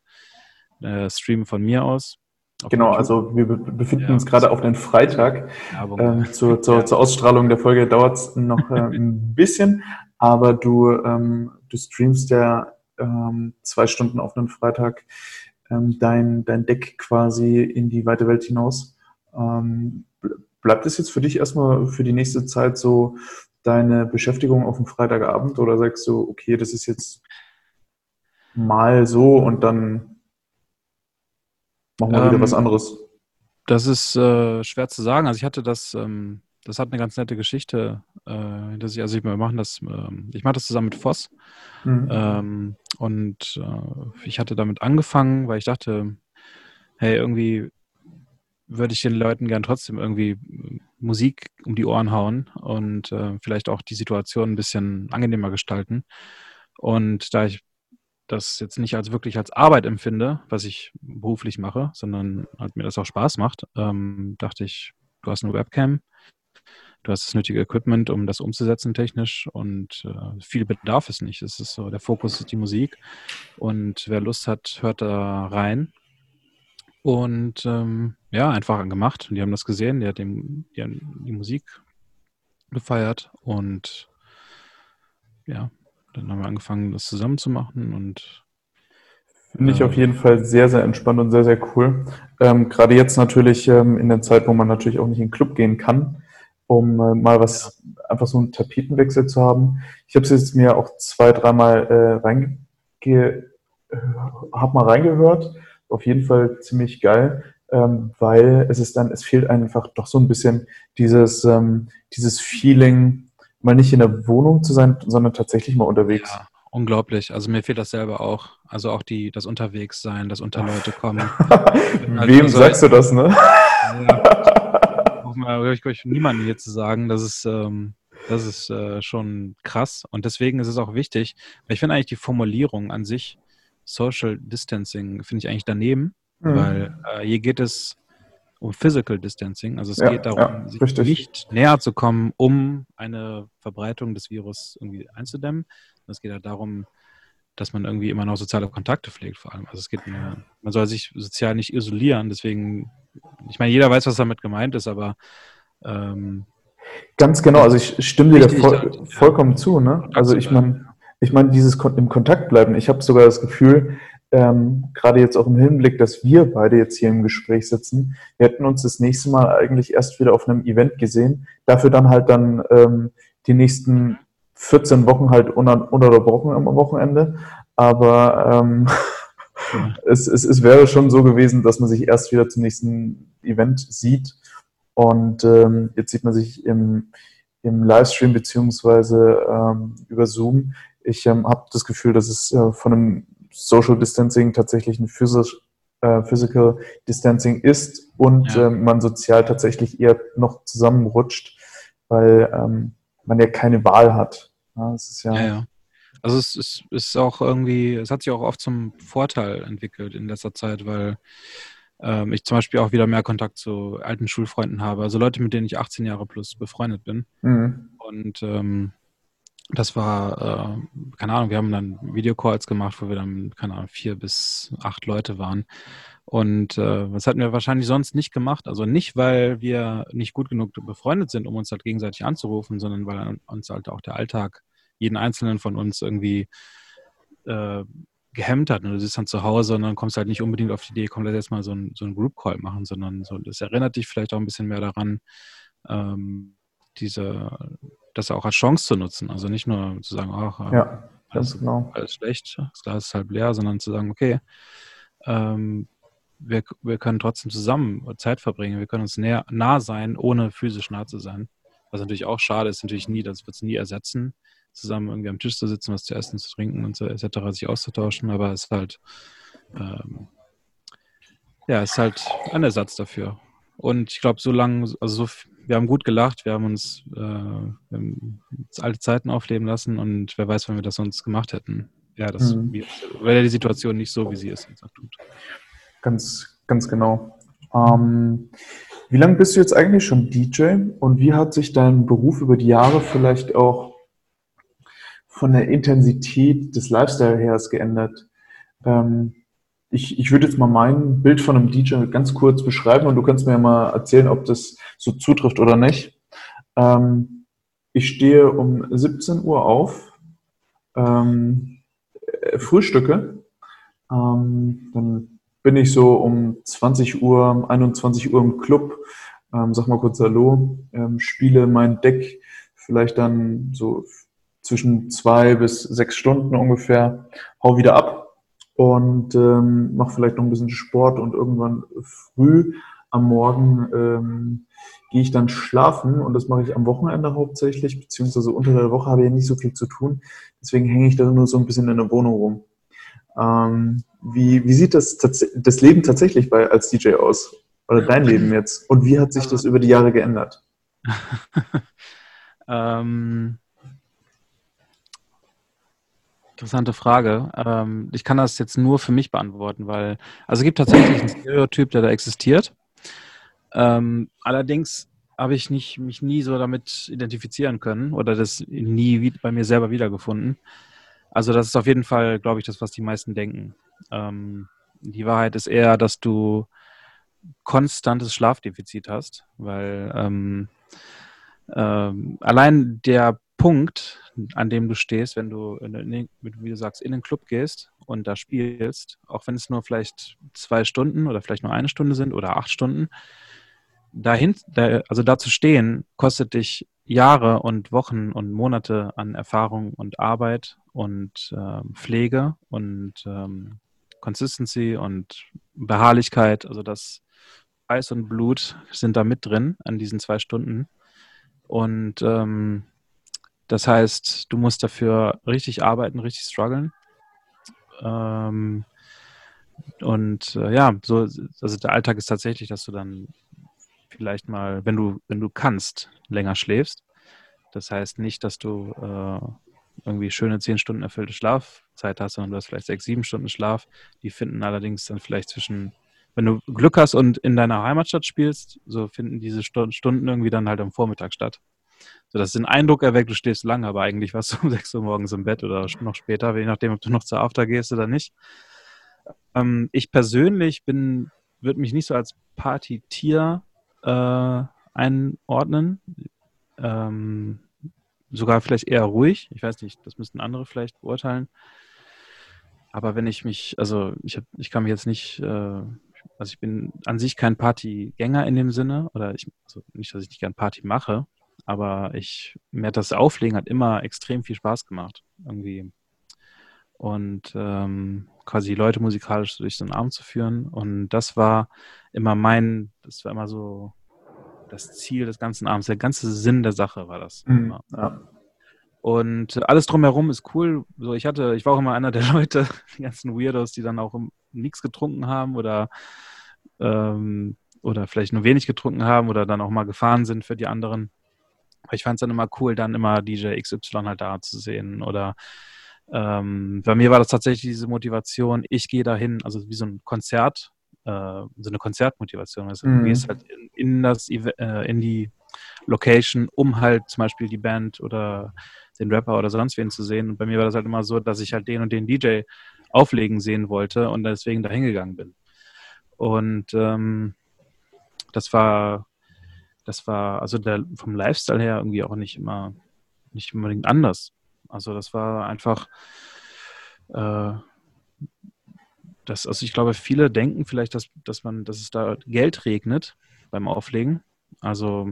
äh, Stream von mir aus. Genau, also wir befinden ja, uns gerade auf den Freitag. Ähm, zur, zur, ja. zur, Ausstrahlung der Folge dauert es noch äh, ein bisschen, aber du, ähm, du streamst ja ähm, zwei Stunden auf einen Freitag ähm, dein, dein Deck quasi in die weite Welt hinaus. Ähm, bleibt es jetzt für dich erstmal für die nächste Zeit so deine Beschäftigung auf dem Freitagabend oder sagst du, okay, das ist jetzt mal so und dann machen wir ähm, wieder was anderes? Das ist äh, schwer zu sagen. Also ich hatte das, ähm, das hat eine ganz nette Geschichte, äh, dass ich, also ich, wir machen das, äh, ich mache das zusammen mit Voss. Mhm. Ähm, und äh, ich hatte damit angefangen, weil ich dachte, hey, irgendwie würde ich den Leuten gern trotzdem irgendwie Musik um die Ohren hauen und äh, vielleicht auch die Situation ein bisschen angenehmer gestalten. Und da ich das jetzt nicht als wirklich als Arbeit empfinde, was ich beruflich mache, sondern halt mir das auch Spaß macht, ähm, dachte ich, du hast eine Webcam, du hast das nötige Equipment, um das umzusetzen technisch und äh, viel bedarf es nicht. Es ist so, der Fokus ist die Musik und wer Lust hat, hört da rein. Und ähm, ja, einfach gemacht. Und die haben das gesehen, die hat dem, die, haben die Musik gefeiert und ja, dann haben wir angefangen, das zusammen zu machen und Finde ich auf jeden Fall sehr, sehr entspannt und sehr, sehr cool. Ähm, Gerade jetzt natürlich ähm, in der Zeit, wo man natürlich auch nicht in den Club gehen kann, um äh, mal was, einfach so einen Tapetenwechsel zu haben. Ich habe es jetzt mir auch zwei, dreimal äh, reinge äh, hab mal reingehört. Auf jeden Fall ziemlich geil, ähm, weil es ist dann, es fehlt einfach doch so ein bisschen dieses, ähm, dieses Feeling, mal nicht in der Wohnung zu sein, sondern tatsächlich mal unterwegs. Ja, unglaublich. Also mir fehlt das selber auch. Also auch die, das Unterwegssein, das unter Leute kommen. Wem also, sagst du das, ne? ja, auch mal, ich, ich niemanden hier zu sagen, dass es, ähm, Das ist äh, schon krass. Und deswegen ist es auch wichtig. Ich finde eigentlich die Formulierung an sich, Social Distancing, finde ich eigentlich daneben, mhm. weil äh, hier geht es um Physical Distancing. Also es ja, geht darum, ja, sich richtig. nicht näher zu kommen, um eine Verbreitung des Virus irgendwie einzudämmen. Es geht halt darum, dass man irgendwie immer noch soziale Kontakte pflegt, vor allem. Also es geht nur, man soll sich sozial nicht isolieren. Deswegen, ich meine, jeder weiß, was damit gemeint ist, aber ähm, ganz genau. Also ich stimme dir da voll, vollkommen zu. Ne? Also ich meine, ich meine, dieses im Kontakt bleiben. Ich habe sogar das Gefühl, ähm, gerade jetzt auch im Hinblick, dass wir beide jetzt hier im Gespräch sitzen, wir hätten uns das nächste Mal eigentlich erst wieder auf einem Event gesehen, dafür dann halt dann ähm, die nächsten 14 Wochen halt ununterbrochen am Wochenende. Aber ähm, ja. es, es, es wäre schon so gewesen, dass man sich erst wieder zum nächsten Event sieht. Und ähm, jetzt sieht man sich im, im Livestream beziehungsweise ähm, über Zoom. Ich ähm, habe das Gefühl, dass es äh, von einem Social Distancing tatsächlich ein physisch, äh, Physical Distancing ist und ja. ähm, man sozial tatsächlich eher noch zusammenrutscht, weil ähm, man ja keine Wahl hat. Ja, es ist ja, ja, ja. Also es ist, ist auch irgendwie, es hat sich auch oft zum Vorteil entwickelt in letzter Zeit, weil ähm, ich zum Beispiel auch wieder mehr Kontakt zu alten Schulfreunden habe. Also Leute, mit denen ich 18 Jahre plus befreundet bin. Mhm. Und ähm, das war, äh, keine Ahnung, wir haben dann Videocalls gemacht, wo wir dann, keine Ahnung, vier bis acht Leute waren. Und äh, das hatten wir wahrscheinlich sonst nicht gemacht. Also nicht, weil wir nicht gut genug befreundet sind, um uns halt gegenseitig anzurufen, sondern weil uns halt auch der Alltag jeden Einzelnen von uns irgendwie äh, gehemmt hat. Und du sitzt dann zu Hause und dann kommst du halt nicht unbedingt auf die Idee, komm, lass jetzt mal so ein, so Group Call machen, sondern so, das erinnert dich vielleicht auch ein bisschen mehr daran, ähm, diese das auch als Chance zu nutzen. Also nicht nur zu sagen, ach, äh, ja, alles, genau. alles schlecht, das Glas ist halb leer, sondern zu sagen, okay, ähm, wir, wir können trotzdem zusammen Zeit verbringen, wir können uns näher, nah sein, ohne physisch nah zu sein. Was natürlich auch schade ist, natürlich nie, das wird es nie ersetzen, zusammen irgendwie am Tisch zu sitzen, was zu essen, zu trinken und so etc., sich auszutauschen, aber es ist halt, ähm, ja, es ist halt ein Ersatz dafür. Und ich glaube, so lange, also so wir haben gut gelacht, wir haben uns, äh, haben alte Zeiten aufleben lassen und wer weiß, wenn wir das sonst gemacht hätten. Ja, das mhm. wäre die Situation nicht so, wie sie ist jetzt tut. Ganz, ganz genau. Ähm, wie lange bist du jetzt eigentlich schon DJ und wie hat sich dein Beruf über die Jahre vielleicht auch von der Intensität des Lifestyle her geändert? Ähm, ich, ich würde jetzt mal mein Bild von einem DJ ganz kurz beschreiben und du kannst mir ja mal erzählen, ob das so zutrifft oder nicht. Ähm, ich stehe um 17 Uhr auf, ähm, äh, frühstücke, ähm, dann bin ich so um 20 Uhr, 21 Uhr im Club, ähm, sag mal kurz Hallo, ähm, spiele mein Deck vielleicht dann so zwischen zwei bis sechs Stunden ungefähr, hau wieder ab und ähm, mache vielleicht noch ein bisschen Sport und irgendwann früh am Morgen ähm, gehe ich dann schlafen und das mache ich am Wochenende hauptsächlich, beziehungsweise unter der Woche habe ich ja nicht so viel zu tun. Deswegen hänge ich da nur so ein bisschen in der Wohnung rum. Ähm, wie, wie sieht das, das Leben tatsächlich bei, als DJ aus? Oder dein Leben jetzt? Und wie hat sich das über die Jahre geändert? ähm, Interessante Frage. Ähm, ich kann das jetzt nur für mich beantworten, weil, also es gibt tatsächlich einen Stereotyp, der da existiert. Ähm, allerdings habe ich nicht, mich nie so damit identifizieren können oder das nie bei mir selber wiedergefunden. Also das ist auf jeden Fall, glaube ich, das, was die meisten denken. Ähm, die Wahrheit ist eher, dass du konstantes Schlafdefizit hast, weil ähm, ähm, allein der Punkt, an dem du stehst, wenn du, den, wie du sagst, in den Club gehst und da spielst, auch wenn es nur vielleicht zwei Stunden oder vielleicht nur eine Stunde sind oder acht Stunden, dahin, da, also da zu stehen, kostet dich Jahre und Wochen und Monate an Erfahrung und Arbeit und äh, Pflege und ähm, Consistency und Beharrlichkeit. Also das Eis und Blut sind da mit drin an diesen zwei Stunden. Und ähm, das heißt, du musst dafür richtig arbeiten, richtig strugglen. Ähm, und äh, ja, so, also der Alltag ist tatsächlich, dass du dann vielleicht mal, wenn du, wenn du kannst, länger schläfst. Das heißt nicht, dass du äh, irgendwie schöne zehn Stunden erfüllte Schlafzeit hast, sondern du hast vielleicht sechs, sieben Stunden Schlaf. Die finden allerdings dann vielleicht zwischen, wenn du Glück hast und in deiner Heimatstadt spielst, so finden diese Stunden irgendwie dann halt am Vormittag statt. So, das ist ein Eindruck erweckt, du stehst lange, aber eigentlich warst du um sechs Uhr morgens im Bett oder noch später, je nachdem, ob du noch zur After gehst oder nicht. Ähm, ich persönlich bin, würde mich nicht so als Partytier äh, einordnen. Ähm, sogar vielleicht eher ruhig. Ich weiß nicht, das müssten andere vielleicht beurteilen. Aber wenn ich mich, also ich, hab, ich kann mich jetzt nicht, äh, also ich bin an sich kein Partygänger in dem Sinne, oder ich, also nicht, dass ich nicht gern Party mache, aber ich, mir hat das Auflegen hat immer extrem viel Spaß gemacht, irgendwie. Und ähm, quasi Leute musikalisch durch so einen Abend zu führen. Und das war immer mein, das war immer so das Ziel des ganzen Abends, der ganze Sinn der Sache war das. Mhm, ja. Und alles drumherum ist cool. So, ich hatte, ich war auch immer einer der Leute, die ganzen Weirdos, die dann auch nichts getrunken haben oder ähm, oder vielleicht nur wenig getrunken haben oder dann auch mal gefahren sind für die anderen. Aber ich fand es dann immer cool, dann immer DJ XY halt da zu sehen. Oder ähm, bei mir war das tatsächlich diese Motivation, ich gehe dahin, also wie so ein Konzert, äh, so eine Konzertmotivation. Also mhm. du gehst halt in, in das äh, in die Location, um halt zum Beispiel die Band oder den Rapper oder sonst wen zu sehen. Und bei mir war das halt immer so, dass ich halt den und den DJ auflegen sehen wollte und deswegen da hingegangen bin. Und ähm, das war, das war, also der, vom Lifestyle her irgendwie auch nicht immer, nicht unbedingt anders. Also das war einfach, äh, das, also ich glaube, viele denken vielleicht, dass, dass man, dass es da Geld regnet beim Auflegen. Also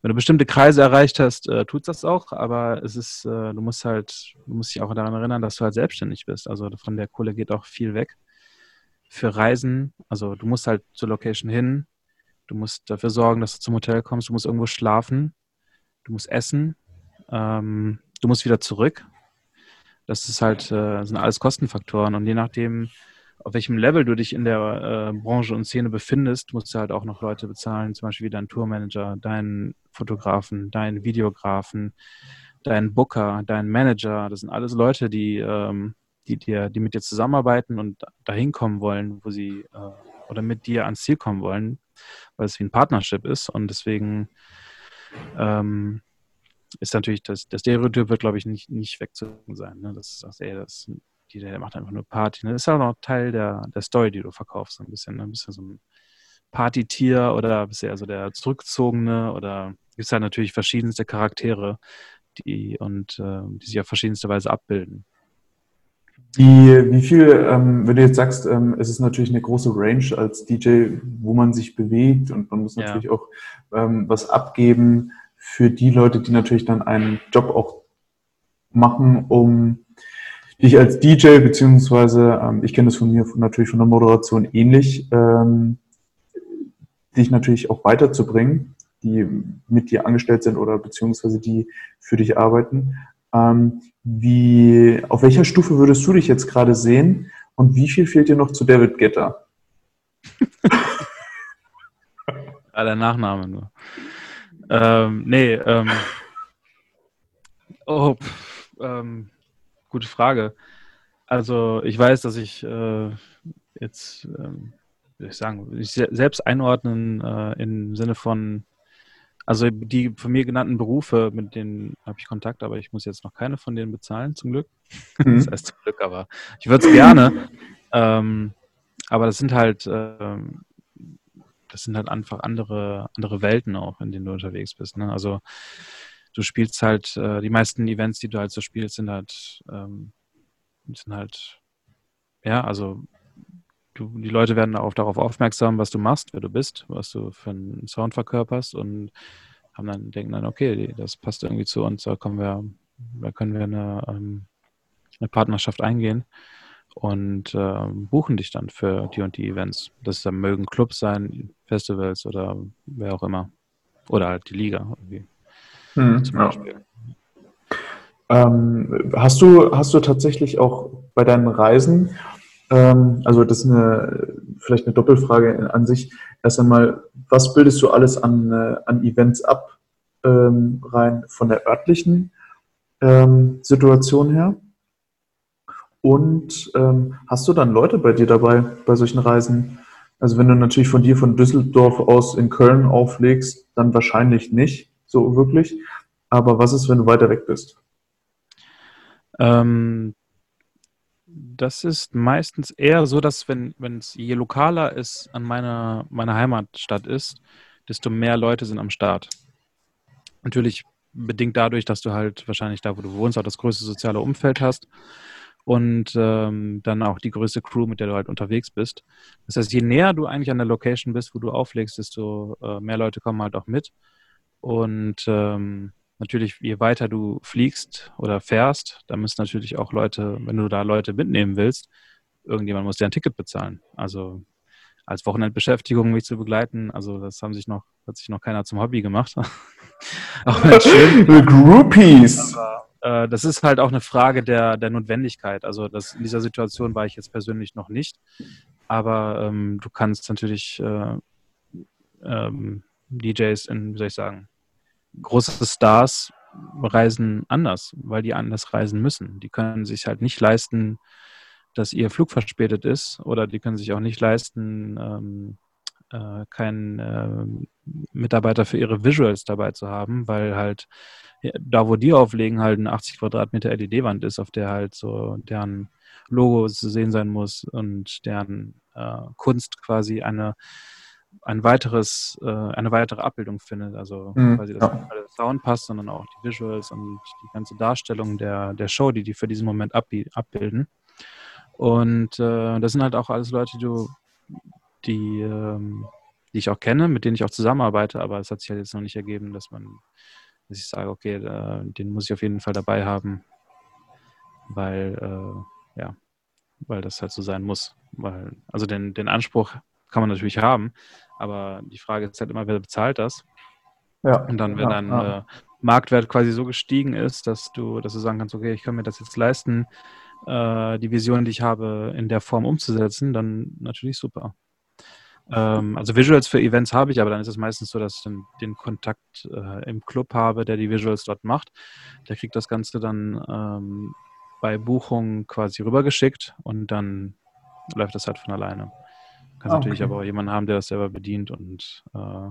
wenn du bestimmte Kreise erreicht hast, äh, tut das auch, aber es ist, äh, du musst halt, du musst dich auch daran erinnern, dass du halt selbstständig bist. Also von der Kohle geht auch viel weg. Für Reisen, also du musst halt zur Location hin, du musst dafür sorgen, dass du zum Hotel kommst, du musst irgendwo schlafen, du musst essen, ähm, du musst wieder zurück. Das ist halt, äh, sind alles Kostenfaktoren. Und je nachdem, auf welchem Level du dich in der äh, Branche und Szene befindest, musst du halt auch noch Leute bezahlen, zum Beispiel deinen Tourmanager, deinen Fotografen, deinen Videografen, deinen Booker, deinen Manager. Das sind alles Leute, die, ähm, die, dir, die mit dir zusammenarbeiten und dahin kommen wollen, wo sie äh, oder mit dir ans Ziel kommen wollen, weil es wie ein Partnership ist. Und deswegen ähm, ist natürlich das, das Stereotyp wird, glaube ich, nicht, nicht wegzudenken sein. Ne? Das ist, ey, das die, der macht einfach nur Party. Ne? Das ist auch noch Teil der, der Story, die du verkaufst, ein bisschen. Ne? Ein bisschen so ein Partytier oder bist du eher so der Zurückgezogene oder gibt es halt natürlich verschiedenste Charaktere, die und äh, die sich auf verschiedenste Weise abbilden. Wie, wie viel, ähm, wenn du jetzt sagst, ähm, es ist natürlich eine große Range als DJ, wo man sich bewegt und man muss natürlich ja. auch ähm, was abgeben für die Leute, die natürlich dann einen Job auch machen, um dich als DJ, beziehungsweise ähm, ich kenne das von mir natürlich von der Moderation ähnlich, ähm, dich natürlich auch weiterzubringen, die mit dir angestellt sind oder beziehungsweise die für dich arbeiten. Ähm, wie, auf welcher Stufe würdest du dich jetzt gerade sehen und wie viel fehlt dir noch zu David Getter? ah, der Nachname nur. Ähm, nee, ähm, oh, ähm, gute Frage. Also ich weiß, dass ich äh, jetzt, ähm, ich sagen, ich selbst einordnen äh, im Sinne von, also die von mir genannten Berufe, mit denen habe ich Kontakt, aber ich muss jetzt noch keine von denen bezahlen, zum Glück. Mhm. Das heißt zum Glück, aber ich würde es gerne. ähm, aber das sind halt, ähm, das sind halt einfach andere, andere Welten auch, in denen du unterwegs bist. Ne? Also du spielst halt, äh, die meisten Events, die du halt so spielst, sind halt, ähm, sind halt, ja, also du, die Leute werden auch darauf aufmerksam, was du machst, wer du bist, was du für einen Sound verkörperst und haben dann, denken dann, okay, das passt irgendwie zu uns, da kommen wir, da können wir eine, ähm, eine Partnerschaft eingehen und äh, buchen dich dann für die und die Events. Das dann mögen Clubs sein, Festivals oder wer auch immer. Oder halt die Liga irgendwie. Mhm, zum Beispiel. Ja. Ähm, hast, du, hast du tatsächlich auch bei deinen Reisen, also das ist eine, vielleicht eine Doppelfrage an sich, erst einmal, was bildest du alles an, äh, an Events ab? ähm, rein von der örtlichen ähm, Situation her? Und ähm, hast du dann Leute bei dir dabei, bei solchen Reisen? Also wenn du natürlich von dir von Düsseldorf aus in Köln auflegst, dann wahrscheinlich nicht so wirklich. Aber was ist, wenn du weiter weg bist? Ähm, das ist meistens eher so, dass wenn es je lokaler es an meiner, meiner Heimatstadt ist, desto mehr Leute sind am Start. Natürlich bedingt dadurch, dass du halt wahrscheinlich da, wo du wohnst, auch das größte soziale Umfeld hast und ähm, dann auch die größte Crew, mit der du halt unterwegs bist. Das heißt, je näher du eigentlich an der Location bist, wo du auflegst, desto äh, mehr Leute kommen halt auch mit. Und ähm, natürlich, je weiter du fliegst oder fährst, da müssen natürlich auch Leute, wenn du da Leute mitnehmen willst, irgendjemand muss dir ein Ticket bezahlen. Also als Wochenendbeschäftigung mich zu begleiten, also das haben sich noch, hat sich noch keiner zum Hobby gemacht. auch schön. Groupies. Aber, äh, das ist halt auch eine Frage der, der Notwendigkeit. Also das, in dieser Situation war ich jetzt persönlich noch nicht. Aber ähm, du kannst natürlich äh, ähm, DJs in, wie soll ich sagen, große Stars reisen anders, weil die anders reisen müssen. Die können sich halt nicht leisten, dass ihr Flug verspätet ist oder die können sich auch nicht leisten, ähm, äh, keinen äh, Mitarbeiter für ihre Visuals dabei zu haben, weil halt da, wo die auflegen, halt eine 80 Quadratmeter LED-Wand ist, auf der halt so deren Logo zu sehen sein muss und deren äh, Kunst quasi eine ein weiteres, äh, eine weitere Abbildung findet. Also mhm, quasi, dass ja. nicht nur der Sound passt, sondern auch die Visuals und die ganze Darstellung der, der Show, die die für diesen Moment abbilden. Und äh, das sind halt auch alles Leute, die die, ähm, die ich auch kenne, mit denen ich auch zusammenarbeite, aber es hat sich halt jetzt noch nicht ergeben, dass man dass ich sage, okay, da, den muss ich auf jeden Fall dabei haben, weil, äh, ja, weil das halt so sein muss. Weil, also den, den Anspruch kann man natürlich haben, aber die Frage ist halt immer, wer bezahlt das? Ja. Und dann, wenn ja, dann ja. Äh, Marktwert quasi so gestiegen ist, dass du, dass du sagen kannst, okay, ich kann mir das jetzt leisten, äh, die Vision, die ich habe, in der Form umzusetzen, dann natürlich super. Ähm, also Visuals für Events habe ich, aber dann ist es meistens so, dass ich dann den Kontakt äh, im Club habe, der die Visuals dort macht. Der kriegt das Ganze dann ähm, bei Buchung quasi rübergeschickt und dann läuft das halt von alleine. Kannst ah, okay. natürlich aber auch jemanden haben, der das selber bedient und äh,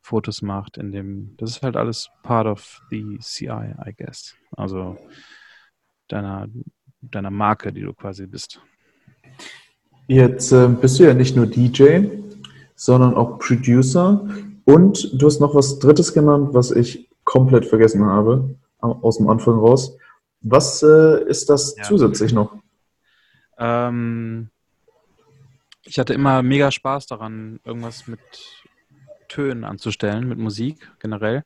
Fotos macht, in dem, das ist halt alles part of the CI, I guess. Also deiner, deiner Marke, die du quasi bist. Jetzt äh, bist du ja nicht nur DJ, sondern auch Producer und du hast noch was Drittes genannt, was ich komplett vergessen habe, aus dem Anfang raus. Was äh, ist das ja. zusätzlich noch? Ähm, ich hatte immer mega Spaß daran, irgendwas mit Tönen anzustellen, mit Musik generell.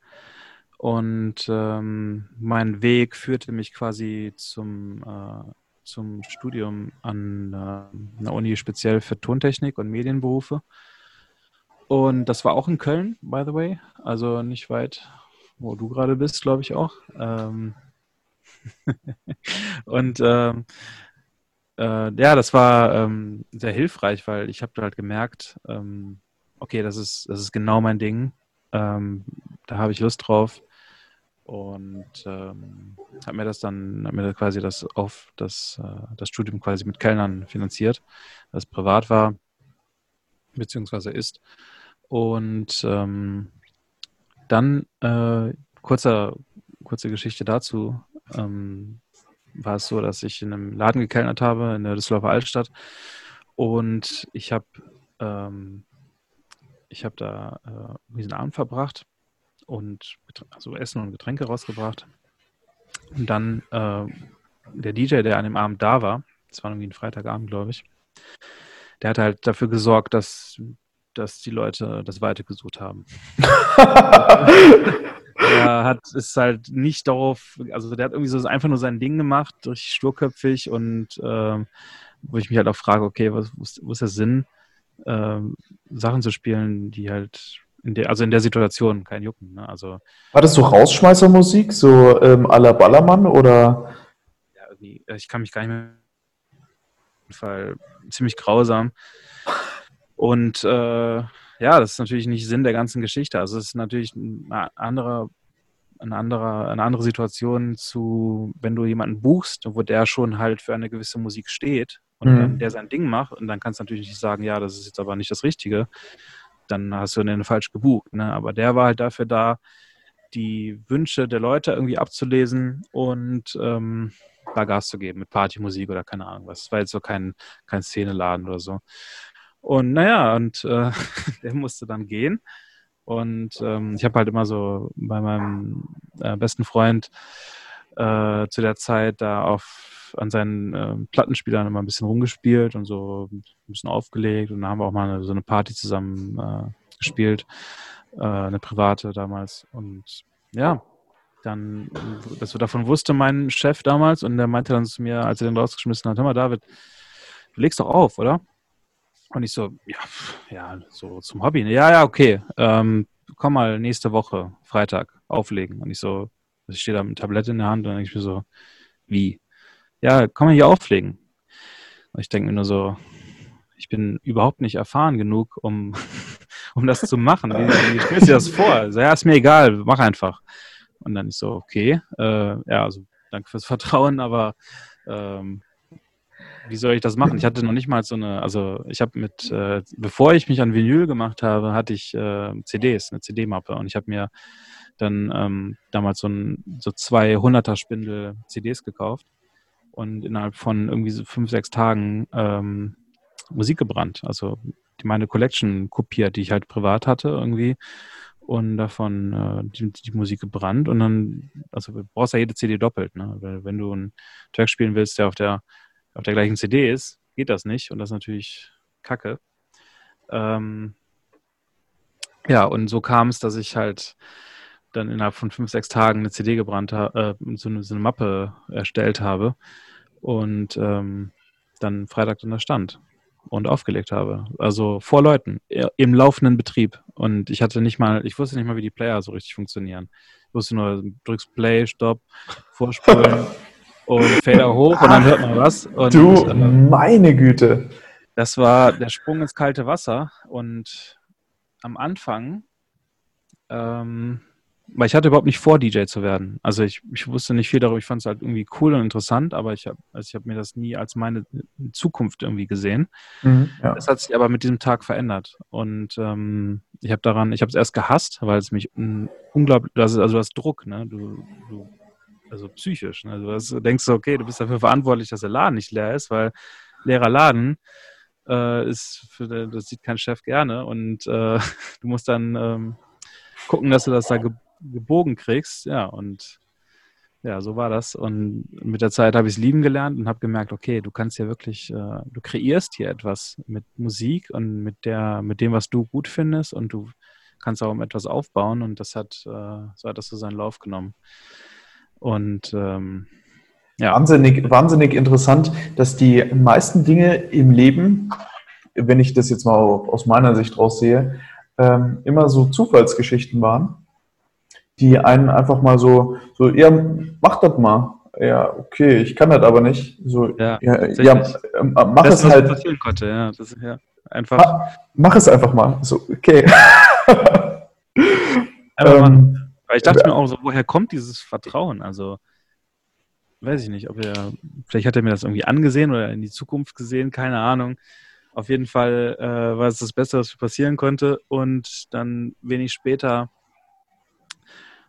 Und ähm, mein Weg führte mich quasi zum äh, zum Studium an äh, einer Uni speziell für Tontechnik und Medienberufe. Und das war auch in Köln, by the way. Also nicht weit, wo du gerade bist, glaube ich auch. Ähm und ähm, äh, ja, das war ähm, sehr hilfreich, weil ich habe halt gemerkt, ähm, okay, das ist, das ist genau mein Ding. Ähm, da habe ich Lust drauf und ähm, hat mir das dann, hat mir quasi das auf das, äh, das Studium quasi mit Kellnern finanziert, das privat war, beziehungsweise ist. Und ähm, dann äh, kurzer, kurze Geschichte dazu. Ähm, war es so, dass ich in einem Laden gekellnert habe in der Düsseldorfer Altstadt und ich habe ähm, ich habe da äh, diesen Abend verbracht und also Essen und Getränke rausgebracht. Und dann äh, der DJ, der an dem Abend da war, das war irgendwie ein Freitagabend, glaube ich, der hat halt dafür gesorgt, dass, dass die Leute das Weite gesucht haben. er hat ist halt nicht darauf, also der hat irgendwie so einfach nur sein Ding gemacht, durch sturköpfig und äh, wo ich mich halt auch frage, okay, was, wo ist der Sinn, äh, Sachen zu spielen, die halt in der, also in der Situation kein Jucken. Ne? Also, War das so Rausschmeißermusik, so ähm, à la Ballermann oder? Ja, irgendwie, äh, ich kann mich gar nicht mehr. Auf jeden Fall ziemlich grausam. Und äh, ja, das ist natürlich nicht Sinn der ganzen Geschichte. Also es ist natürlich ein anderer eine andere, eine andere Situation zu, wenn du jemanden buchst, wo der schon halt für eine gewisse Musik steht und mhm. der sein Ding macht und dann kannst du natürlich nicht sagen, ja, das ist jetzt aber nicht das Richtige, dann hast du den falsch gebucht. Ne? Aber der war halt dafür da, die Wünsche der Leute irgendwie abzulesen und ähm, da Gas zu geben mit Partymusik oder keine Ahnung was. Es war jetzt so kein, kein Szeneladen oder so. Und naja, und äh, der musste dann gehen. Und ähm, ich habe halt immer so bei meinem äh, besten Freund äh, zu der Zeit da auf an seinen äh, Plattenspielern immer ein bisschen rumgespielt und so ein bisschen aufgelegt. Und da haben wir auch mal eine, so eine Party zusammen äh, gespielt, äh, eine private damals. Und ja, dann, dass wir davon wusste mein Chef damals und der meinte dann zu mir, als er den rausgeschmissen hat, hör mal David, du legst doch auf, oder? Und ich so, ja, ja, so zum Hobby. Ja, ja, okay. Ähm, komm mal nächste Woche, Freitag, auflegen. Und ich so, ich stehe da mit einem Tablett in der Hand und dann denke ich mir so, wie? Ja, komm mal hier auflegen. Und ich denke mir nur so, ich bin überhaupt nicht erfahren genug, um, um das zu machen. Wie, stellst du das vor? Also, ja, ist mir egal, mach einfach. Und dann ist so, okay, äh, ja, also danke fürs Vertrauen, aber ähm, wie soll ich das machen? Ich hatte noch nicht mal so eine, also ich habe mit, äh, bevor ich mich an Vinyl gemacht habe, hatte ich äh, CDs, eine CD-Mappe und ich habe mir dann ähm, damals so, ein, so zwei 100er Spindel CDs gekauft und innerhalb von irgendwie so fünf, sechs Tagen ähm, Musik gebrannt. Also meine Collection kopiert, die ich halt privat hatte irgendwie und davon äh, die, die, Musik gebrannt und dann, also du brauchst ja jede CD doppelt, ne? Weil wenn du einen Track spielen willst, der auf der auf der gleichen CD ist, geht das nicht und das ist natürlich Kacke. Ähm, ja, und so kam es, dass ich halt dann innerhalb von fünf, sechs Tagen eine CD gebrannt habe, äh, so, eine, so eine Mappe erstellt habe und ähm, dann Freitag dann da stand und aufgelegt habe. Also vor Leuten, im laufenden Betrieb. Und ich hatte nicht mal, ich wusste nicht mal, wie die Player so richtig funktionieren. Ich wusste nur, drückst Play, Stopp, Vorspulen und Fader hoch und dann hört man was. Und, du, äh, meine Güte. Das war der Sprung ins kalte Wasser und am Anfang, ähm, weil ich hatte überhaupt nicht vor, DJ zu werden. Also ich, ich wusste nicht viel darüber. Ich fand es halt irgendwie cool und interessant, aber ich habe also hab mir das nie als meine Zukunft irgendwie gesehen. Mhm, ja. Das hat sich aber mit diesem Tag verändert. Und ähm, ich habe daran, ich habe es erst gehasst, weil es mich unglaublich, also du hast Druck, ne? Du, du also psychisch. Ne? Also du denkst, okay, du bist dafür verantwortlich, dass der Laden nicht leer ist, weil leerer Laden äh, ist, für, das sieht kein Chef gerne und äh, du musst dann ähm, gucken, dass du das da ge gebogen kriegst. Ja, und ja, so war das. Und mit der Zeit habe ich es lieben gelernt und habe gemerkt, okay, du kannst ja wirklich, äh, du kreierst hier etwas mit Musik und mit der, mit dem, was du gut findest und du kannst auch um etwas aufbauen und das hat, äh, so hat das so seinen Lauf genommen. Und ähm, ja. Wahnsinnig, wahnsinnig interessant, dass die meisten Dinge im Leben, wenn ich das jetzt mal aus meiner Sicht raussehe, ähm, immer so Zufallsgeschichten waren, die einen einfach mal so, so, ja, mach das mal. Ja, okay, ich kann das aber nicht. So, ja, ja, ja mach das, es halt. Passieren konnte, ja, das, ja, einfach. Mach, mach, es einfach mal. So, okay. ähm, weil ich dachte mir auch so, woher kommt dieses Vertrauen? Also, weiß ich nicht, ob er, vielleicht hat er mir das irgendwie angesehen oder in die Zukunft gesehen, keine Ahnung. Auf jeden Fall äh, war es das Beste, was passieren konnte. Und dann wenig später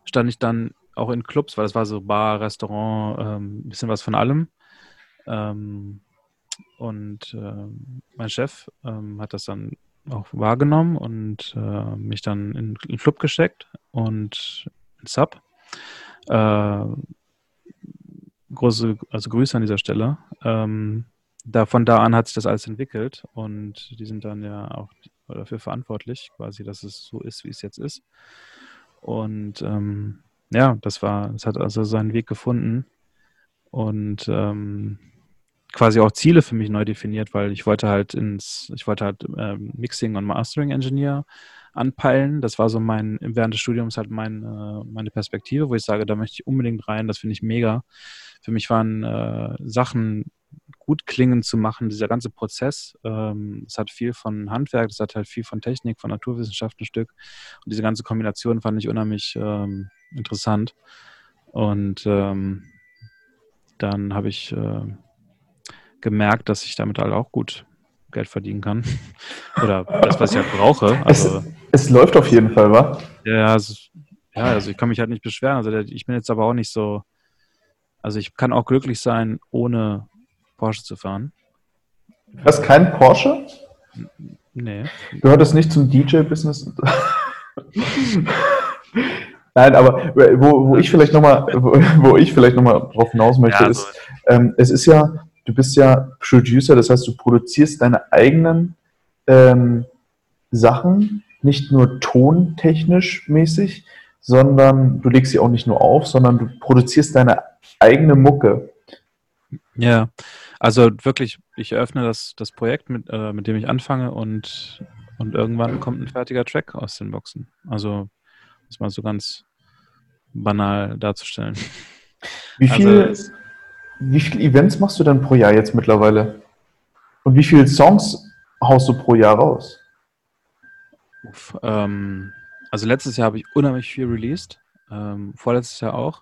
stand ich dann auch in Clubs, weil es war so Bar, Restaurant, ähm, ein bisschen was von allem. Ähm, und äh, mein Chef ähm, hat das dann auch wahrgenommen und äh, mich dann in, den Club gesteckt und in Sub. Äh, große, also Grüße an dieser Stelle. Ähm, da, von da an hat sich das alles entwickelt und die sind dann ja auch dafür verantwortlich, quasi, dass es so ist, wie es jetzt ist. Und ähm, ja, das war, es hat also seinen Weg gefunden und ähm, quasi auch Ziele für mich neu definiert, weil ich wollte halt ins, ich wollte halt ähm, Mixing und Mastering Engineer anpeilen. Das war so mein, während des Studiums halt mein, äh, meine Perspektive, wo ich sage, da möchte ich unbedingt rein, das finde ich mega. Für mich waren äh, Sachen gut klingen zu machen, dieser ganze Prozess. Ähm, hat viel von Handwerk, es hat halt viel von Technik, von Naturwissenschaft ein Stück. Und diese ganze Kombination fand ich unheimlich ähm, interessant. Und ähm, dann habe ich äh, gemerkt, dass ich damit halt auch gut Geld verdienen kann. Oder das, was ich halt brauche. Also, es, es läuft auf jeden Fall, wa? Ja, also, ja, also ich kann mich halt nicht beschweren. Also ich bin jetzt aber auch nicht so. Also ich kann auch glücklich sein, ohne Porsche zu fahren. Du hast keinen Porsche? Nee. Gehört das nicht zum DJ-Business? Nein, aber wo, wo ich vielleicht nochmal, wo, wo ich vielleicht nochmal drauf hinaus möchte, ja, also, ist, ähm, es ist ja, du bist ja Producer, das heißt, du produzierst deine eigenen ähm, Sachen, nicht nur tontechnisch mäßig, sondern du legst sie auch nicht nur auf, sondern du produzierst deine eigene Mucke. Ja, also wirklich, ich eröffne das, das Projekt, mit, äh, mit dem ich anfange und, und irgendwann kommt ein fertiger Track aus den Boxen. Also, das mal so ganz banal darzustellen. Wie viel, also, wie viele Events machst du denn pro Jahr jetzt mittlerweile? Und wie viele Songs haust du pro Jahr raus? Uff, ähm, also letztes Jahr habe ich unheimlich viel released. Ähm, vorletztes Jahr auch.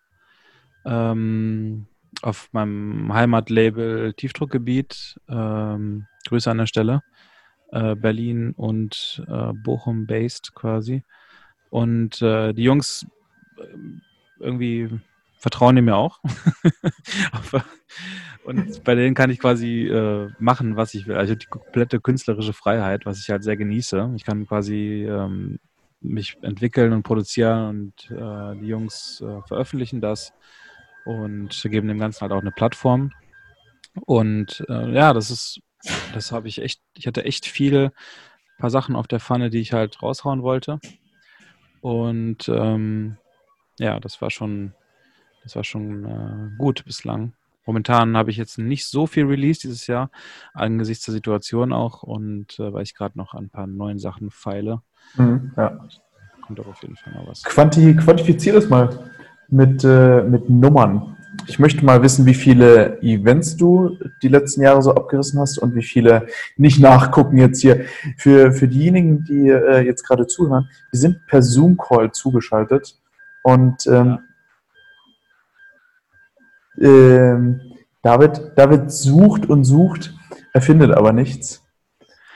Ähm, auf meinem Heimatlabel Tiefdruckgebiet. Ähm, Grüße an der Stelle. Äh, Berlin und äh, Bochum based quasi. Und äh, die Jungs äh, irgendwie vertrauen die mir auch. und bei denen kann ich quasi äh, machen, was ich will. Also die komplette künstlerische Freiheit, was ich halt sehr genieße. Ich kann quasi ähm, mich entwickeln und produzieren und äh, die Jungs veröffentlichen das und geben dem Ganzen halt auch eine Plattform. Und äh, ja, das ist, das habe ich echt, ich hatte echt viele paar Sachen auf der Pfanne, die ich halt raushauen wollte. Und ähm, ja, das war schon, das war schon äh, gut bislang. Momentan habe ich jetzt nicht so viel Release dieses Jahr, angesichts der Situation auch und äh, weil ich gerade noch an ein paar neuen Sachen feile. Mhm, ja. Kommt aber auf jeden Fall noch was. Quanti quantifizier das mal mit, äh, mit Nummern. Ich möchte mal wissen, wie viele Events du die letzten Jahre so abgerissen hast und wie viele nicht nachgucken jetzt hier. Für, für diejenigen, die äh, jetzt gerade zuhören, wir sind per Zoom-Call zugeschaltet und ähm, ja. Ähm, David, David sucht und sucht, er findet aber nichts.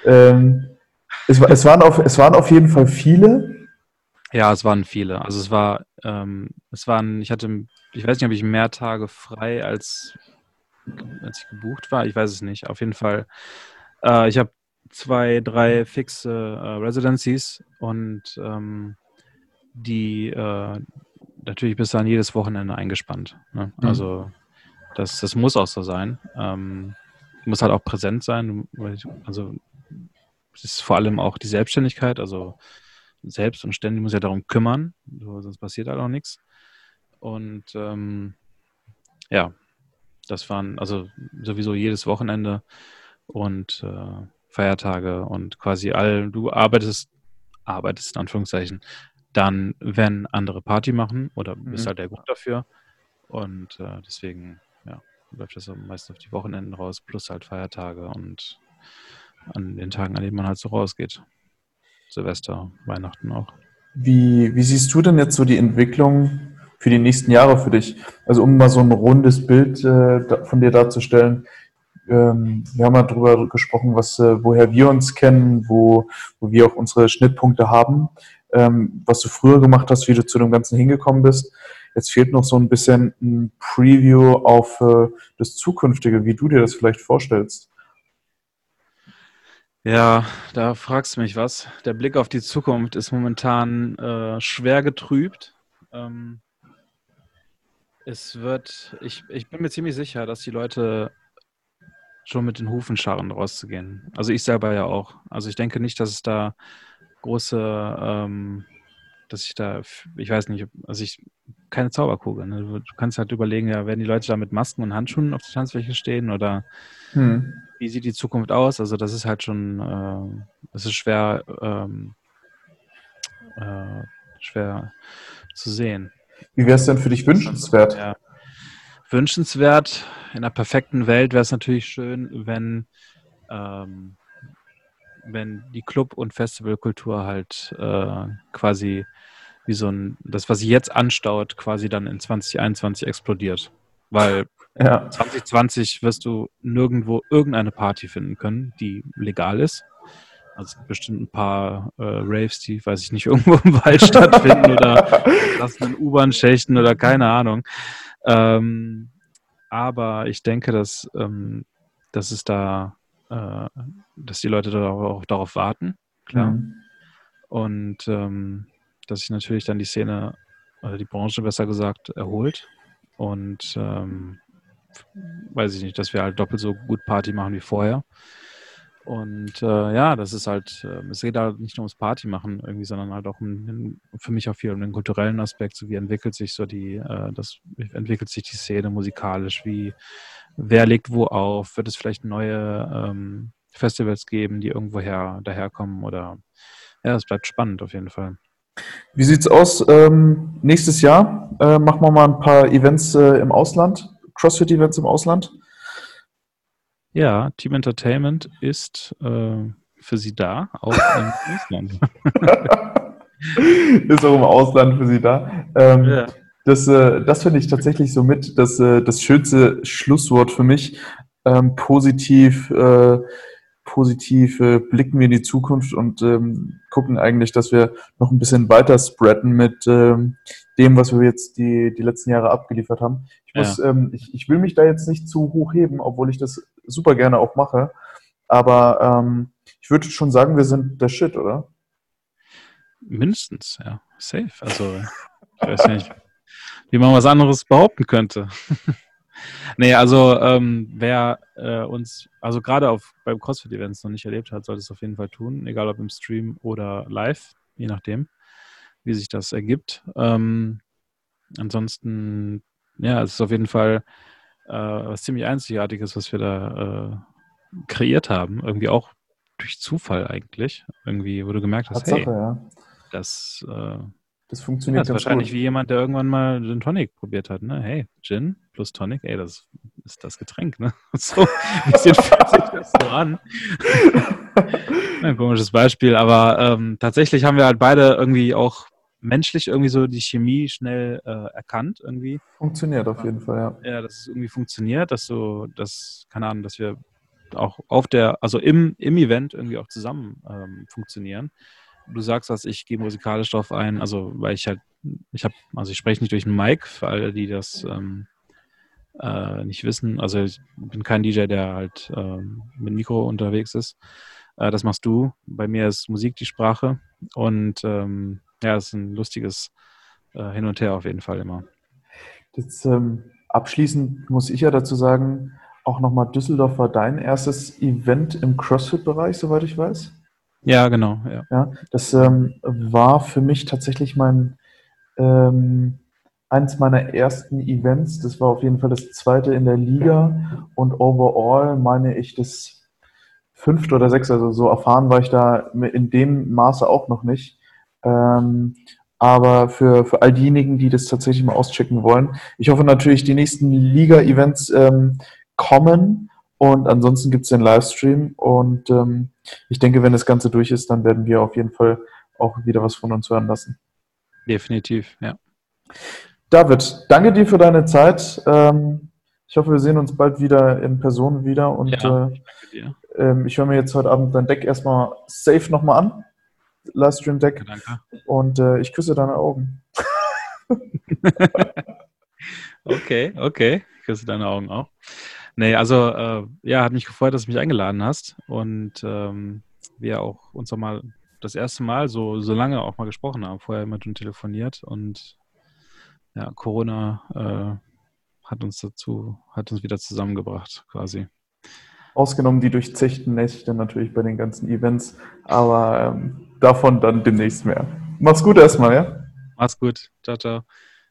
Ähm, es, es, waren auf, es waren auf jeden Fall viele. Ja, es waren viele. Also es war, ähm, es waren, ich hatte, ich weiß nicht, ob ich mehr Tage frei als, als ich gebucht war. Ich weiß es nicht. Auf jeden Fall. Äh, ich habe zwei, drei fixe äh, Residencies und ähm, die äh, natürlich bis dann jedes Wochenende eingespannt. Ne? Mhm. Also das, das muss auch so sein. Ähm, muss halt auch präsent sein. Also es ist vor allem auch die Selbstständigkeit. Also selbst und ständig muss ja darum kümmern, sonst passiert halt auch nichts. Und ähm, ja, das waren also sowieso jedes Wochenende und äh, Feiertage und quasi all, du arbeitest, arbeitest in Anführungszeichen, dann, wenn andere Party machen oder mhm. bist halt der Grund dafür. Und äh, deswegen, ja, läuft das meist auf die Wochenenden raus, plus halt Feiertage und an den Tagen, an denen man halt so rausgeht. Silvester, Weihnachten auch. Wie, wie siehst du denn jetzt so die Entwicklung für die nächsten Jahre für dich? Also um mal so ein rundes Bild äh, von dir darzustellen. Ähm, wir haben ja darüber gesprochen, was, äh, woher wir uns kennen, wo, wo wir auch unsere Schnittpunkte haben, ähm, was du früher gemacht hast, wie du zu dem Ganzen hingekommen bist. Jetzt fehlt noch so ein bisschen ein Preview auf äh, das Zukünftige, wie du dir das vielleicht vorstellst. Ja, da fragst du mich was. Der Blick auf die Zukunft ist momentan äh, schwer getrübt. Ähm, es wird, ich, ich bin mir ziemlich sicher, dass die Leute schon mit den Hufen scharren, rauszugehen. Also ich selber ja auch. Also ich denke nicht, dass es da große, ähm, dass ich da, ich weiß nicht, also ich, keine Zauberkugel. Ne? Du, kannst halt überlegen, ja, werden die Leute da mit Masken und Handschuhen auf der Tanzfläche stehen oder hm wie sieht die Zukunft aus? Also das ist halt schon, äh, das ist schwer, ähm, äh, schwer zu sehen. Wie wäre es denn für dich wünschenswert? Ja. Wünschenswert, in einer perfekten Welt wäre es natürlich schön, wenn, ähm, wenn die Club- und Festivalkultur halt äh, quasi wie so ein, das, was sich jetzt anstaut, quasi dann in 2021 explodiert. Weil ja. 2020 wirst du nirgendwo irgendeine Party finden können, die legal ist. Also bestimmt ein paar äh, Raves, die, weiß ich nicht, irgendwo im Wald stattfinden oder das in U-Bahn-Schächten oder keine Ahnung. Ähm, aber ich denke, dass, ähm, dass es da, äh, dass die Leute da auch darauf warten, klar. Mhm. Und ähm, dass sich natürlich dann die Szene, oder die Branche besser gesagt, erholt. Und ähm, weiß ich nicht, dass wir halt doppelt so gut Party machen wie vorher. Und äh, ja, das ist halt, äh, es geht halt nicht nur ums Party machen irgendwie, sondern halt auch um, für mich auch viel um den kulturellen Aspekt, so wie entwickelt sich so die, äh, das entwickelt sich die Szene musikalisch, wie wer legt wo auf, wird es vielleicht neue ähm, Festivals geben, die irgendwoher daherkommen oder ja, es bleibt spannend auf jeden Fall. Wie sieht's aus? Ähm, nächstes Jahr äh, machen wir mal ein paar Events äh, im Ausland, CrossFit-Events im Ausland. Ja, Team Entertainment ist äh, für Sie da, auch im Ausland. ist auch im Ausland für Sie da. Ähm, ja. Das, äh, das finde ich tatsächlich so mit das, äh, das schönste Schlusswort für mich. Ähm, positiv, äh, positiv blicken wir in die Zukunft und ähm, gucken eigentlich, dass wir noch ein bisschen weiter spreaden mit ähm, dem, was wir jetzt die, die letzten Jahre abgeliefert haben. Ich, muss, ja. ähm, ich, ich will mich da jetzt nicht zu hoch heben, obwohl ich das super gerne auch mache. Aber ähm, ich würde schon sagen, wir sind der Shit, oder? Mindestens, ja. Safe. Also, ich weiß nicht, wie man was anderes behaupten könnte. nee, also, ähm, wer äh, uns, also gerade beim CrossFit-Events noch nicht erlebt hat, sollte es auf jeden Fall tun, egal ob im Stream oder live, je nachdem wie sich das ergibt. Ähm, ansonsten, ja, es ist auf jeden Fall äh, was ziemlich Einzigartiges, was wir da äh, kreiert haben. Irgendwie auch durch Zufall eigentlich. Irgendwie, wo du gemerkt hast, Tatsache, hey, ja. das, äh, das funktioniert ja, das wahrscheinlich gut. wie jemand, der irgendwann mal Gin Tonic probiert hat. Ne? Hey, Gin plus Tonic, ey, das ist das Getränk. Ne? So ein bisschen fühlt sich das so an. Ein komisches Beispiel, aber ähm, tatsächlich haben wir halt beide irgendwie auch menschlich irgendwie so die Chemie schnell äh, erkannt irgendwie. Funktioniert auf jeden Fall, ja. Ja, dass es irgendwie funktioniert, dass so, dass, keine Ahnung, dass wir auch auf der, also im, im Event irgendwie auch zusammen ähm, funktionieren. Du sagst, dass ich gehe musikalisch drauf ein, also weil ich halt, ich habe, also ich spreche nicht durch einen Mic, für alle, die das ähm, äh, nicht wissen. Also ich bin kein DJ, der halt ähm, mit Mikro unterwegs ist. Äh, das machst du. Bei mir ist Musik die Sprache und ähm, ja, es ist ein lustiges äh, Hin und Her auf jeden Fall immer. Das, ähm, abschließend muss ich ja dazu sagen, auch nochmal Düsseldorf war dein erstes Event im CrossFit-Bereich, soweit ich weiß. Ja, genau. Ja, ja das ähm, war für mich tatsächlich mein ähm, eins meiner ersten Events. Das war auf jeden Fall das zweite in der Liga und overall meine ich das fünfte oder sechste. Also so erfahren war ich da in dem Maße auch noch nicht. Ähm, aber für, für all diejenigen, die das tatsächlich mal auschecken wollen, ich hoffe natürlich, die nächsten Liga-Events ähm, kommen und ansonsten gibt es den Livestream und ähm, ich denke, wenn das Ganze durch ist, dann werden wir auf jeden Fall auch wieder was von uns hören lassen. Definitiv, ja. David, danke dir für deine Zeit. Ähm, ich hoffe, wir sehen uns bald wieder in Person wieder und ja, äh, äh, ich höre mir jetzt heute Abend dein Deck erstmal safe nochmal an. Livestream-Deck. Und äh, ich küsse deine Augen. okay, okay. Ich küsse deine Augen auch. Nee, also äh, ja, hat mich gefreut, dass du mich eingeladen hast und ähm, wir auch uns auch mal das erste Mal so, so lange auch mal gesprochen haben, vorher immer schon telefoniert und ja, Corona äh, hat uns dazu, hat uns wieder zusammengebracht quasi. Ausgenommen die durchzechten Nächte natürlich bei den ganzen Events, aber ähm, davon dann demnächst mehr. Mach's gut erstmal, ja? Mach's gut. Ciao, ciao.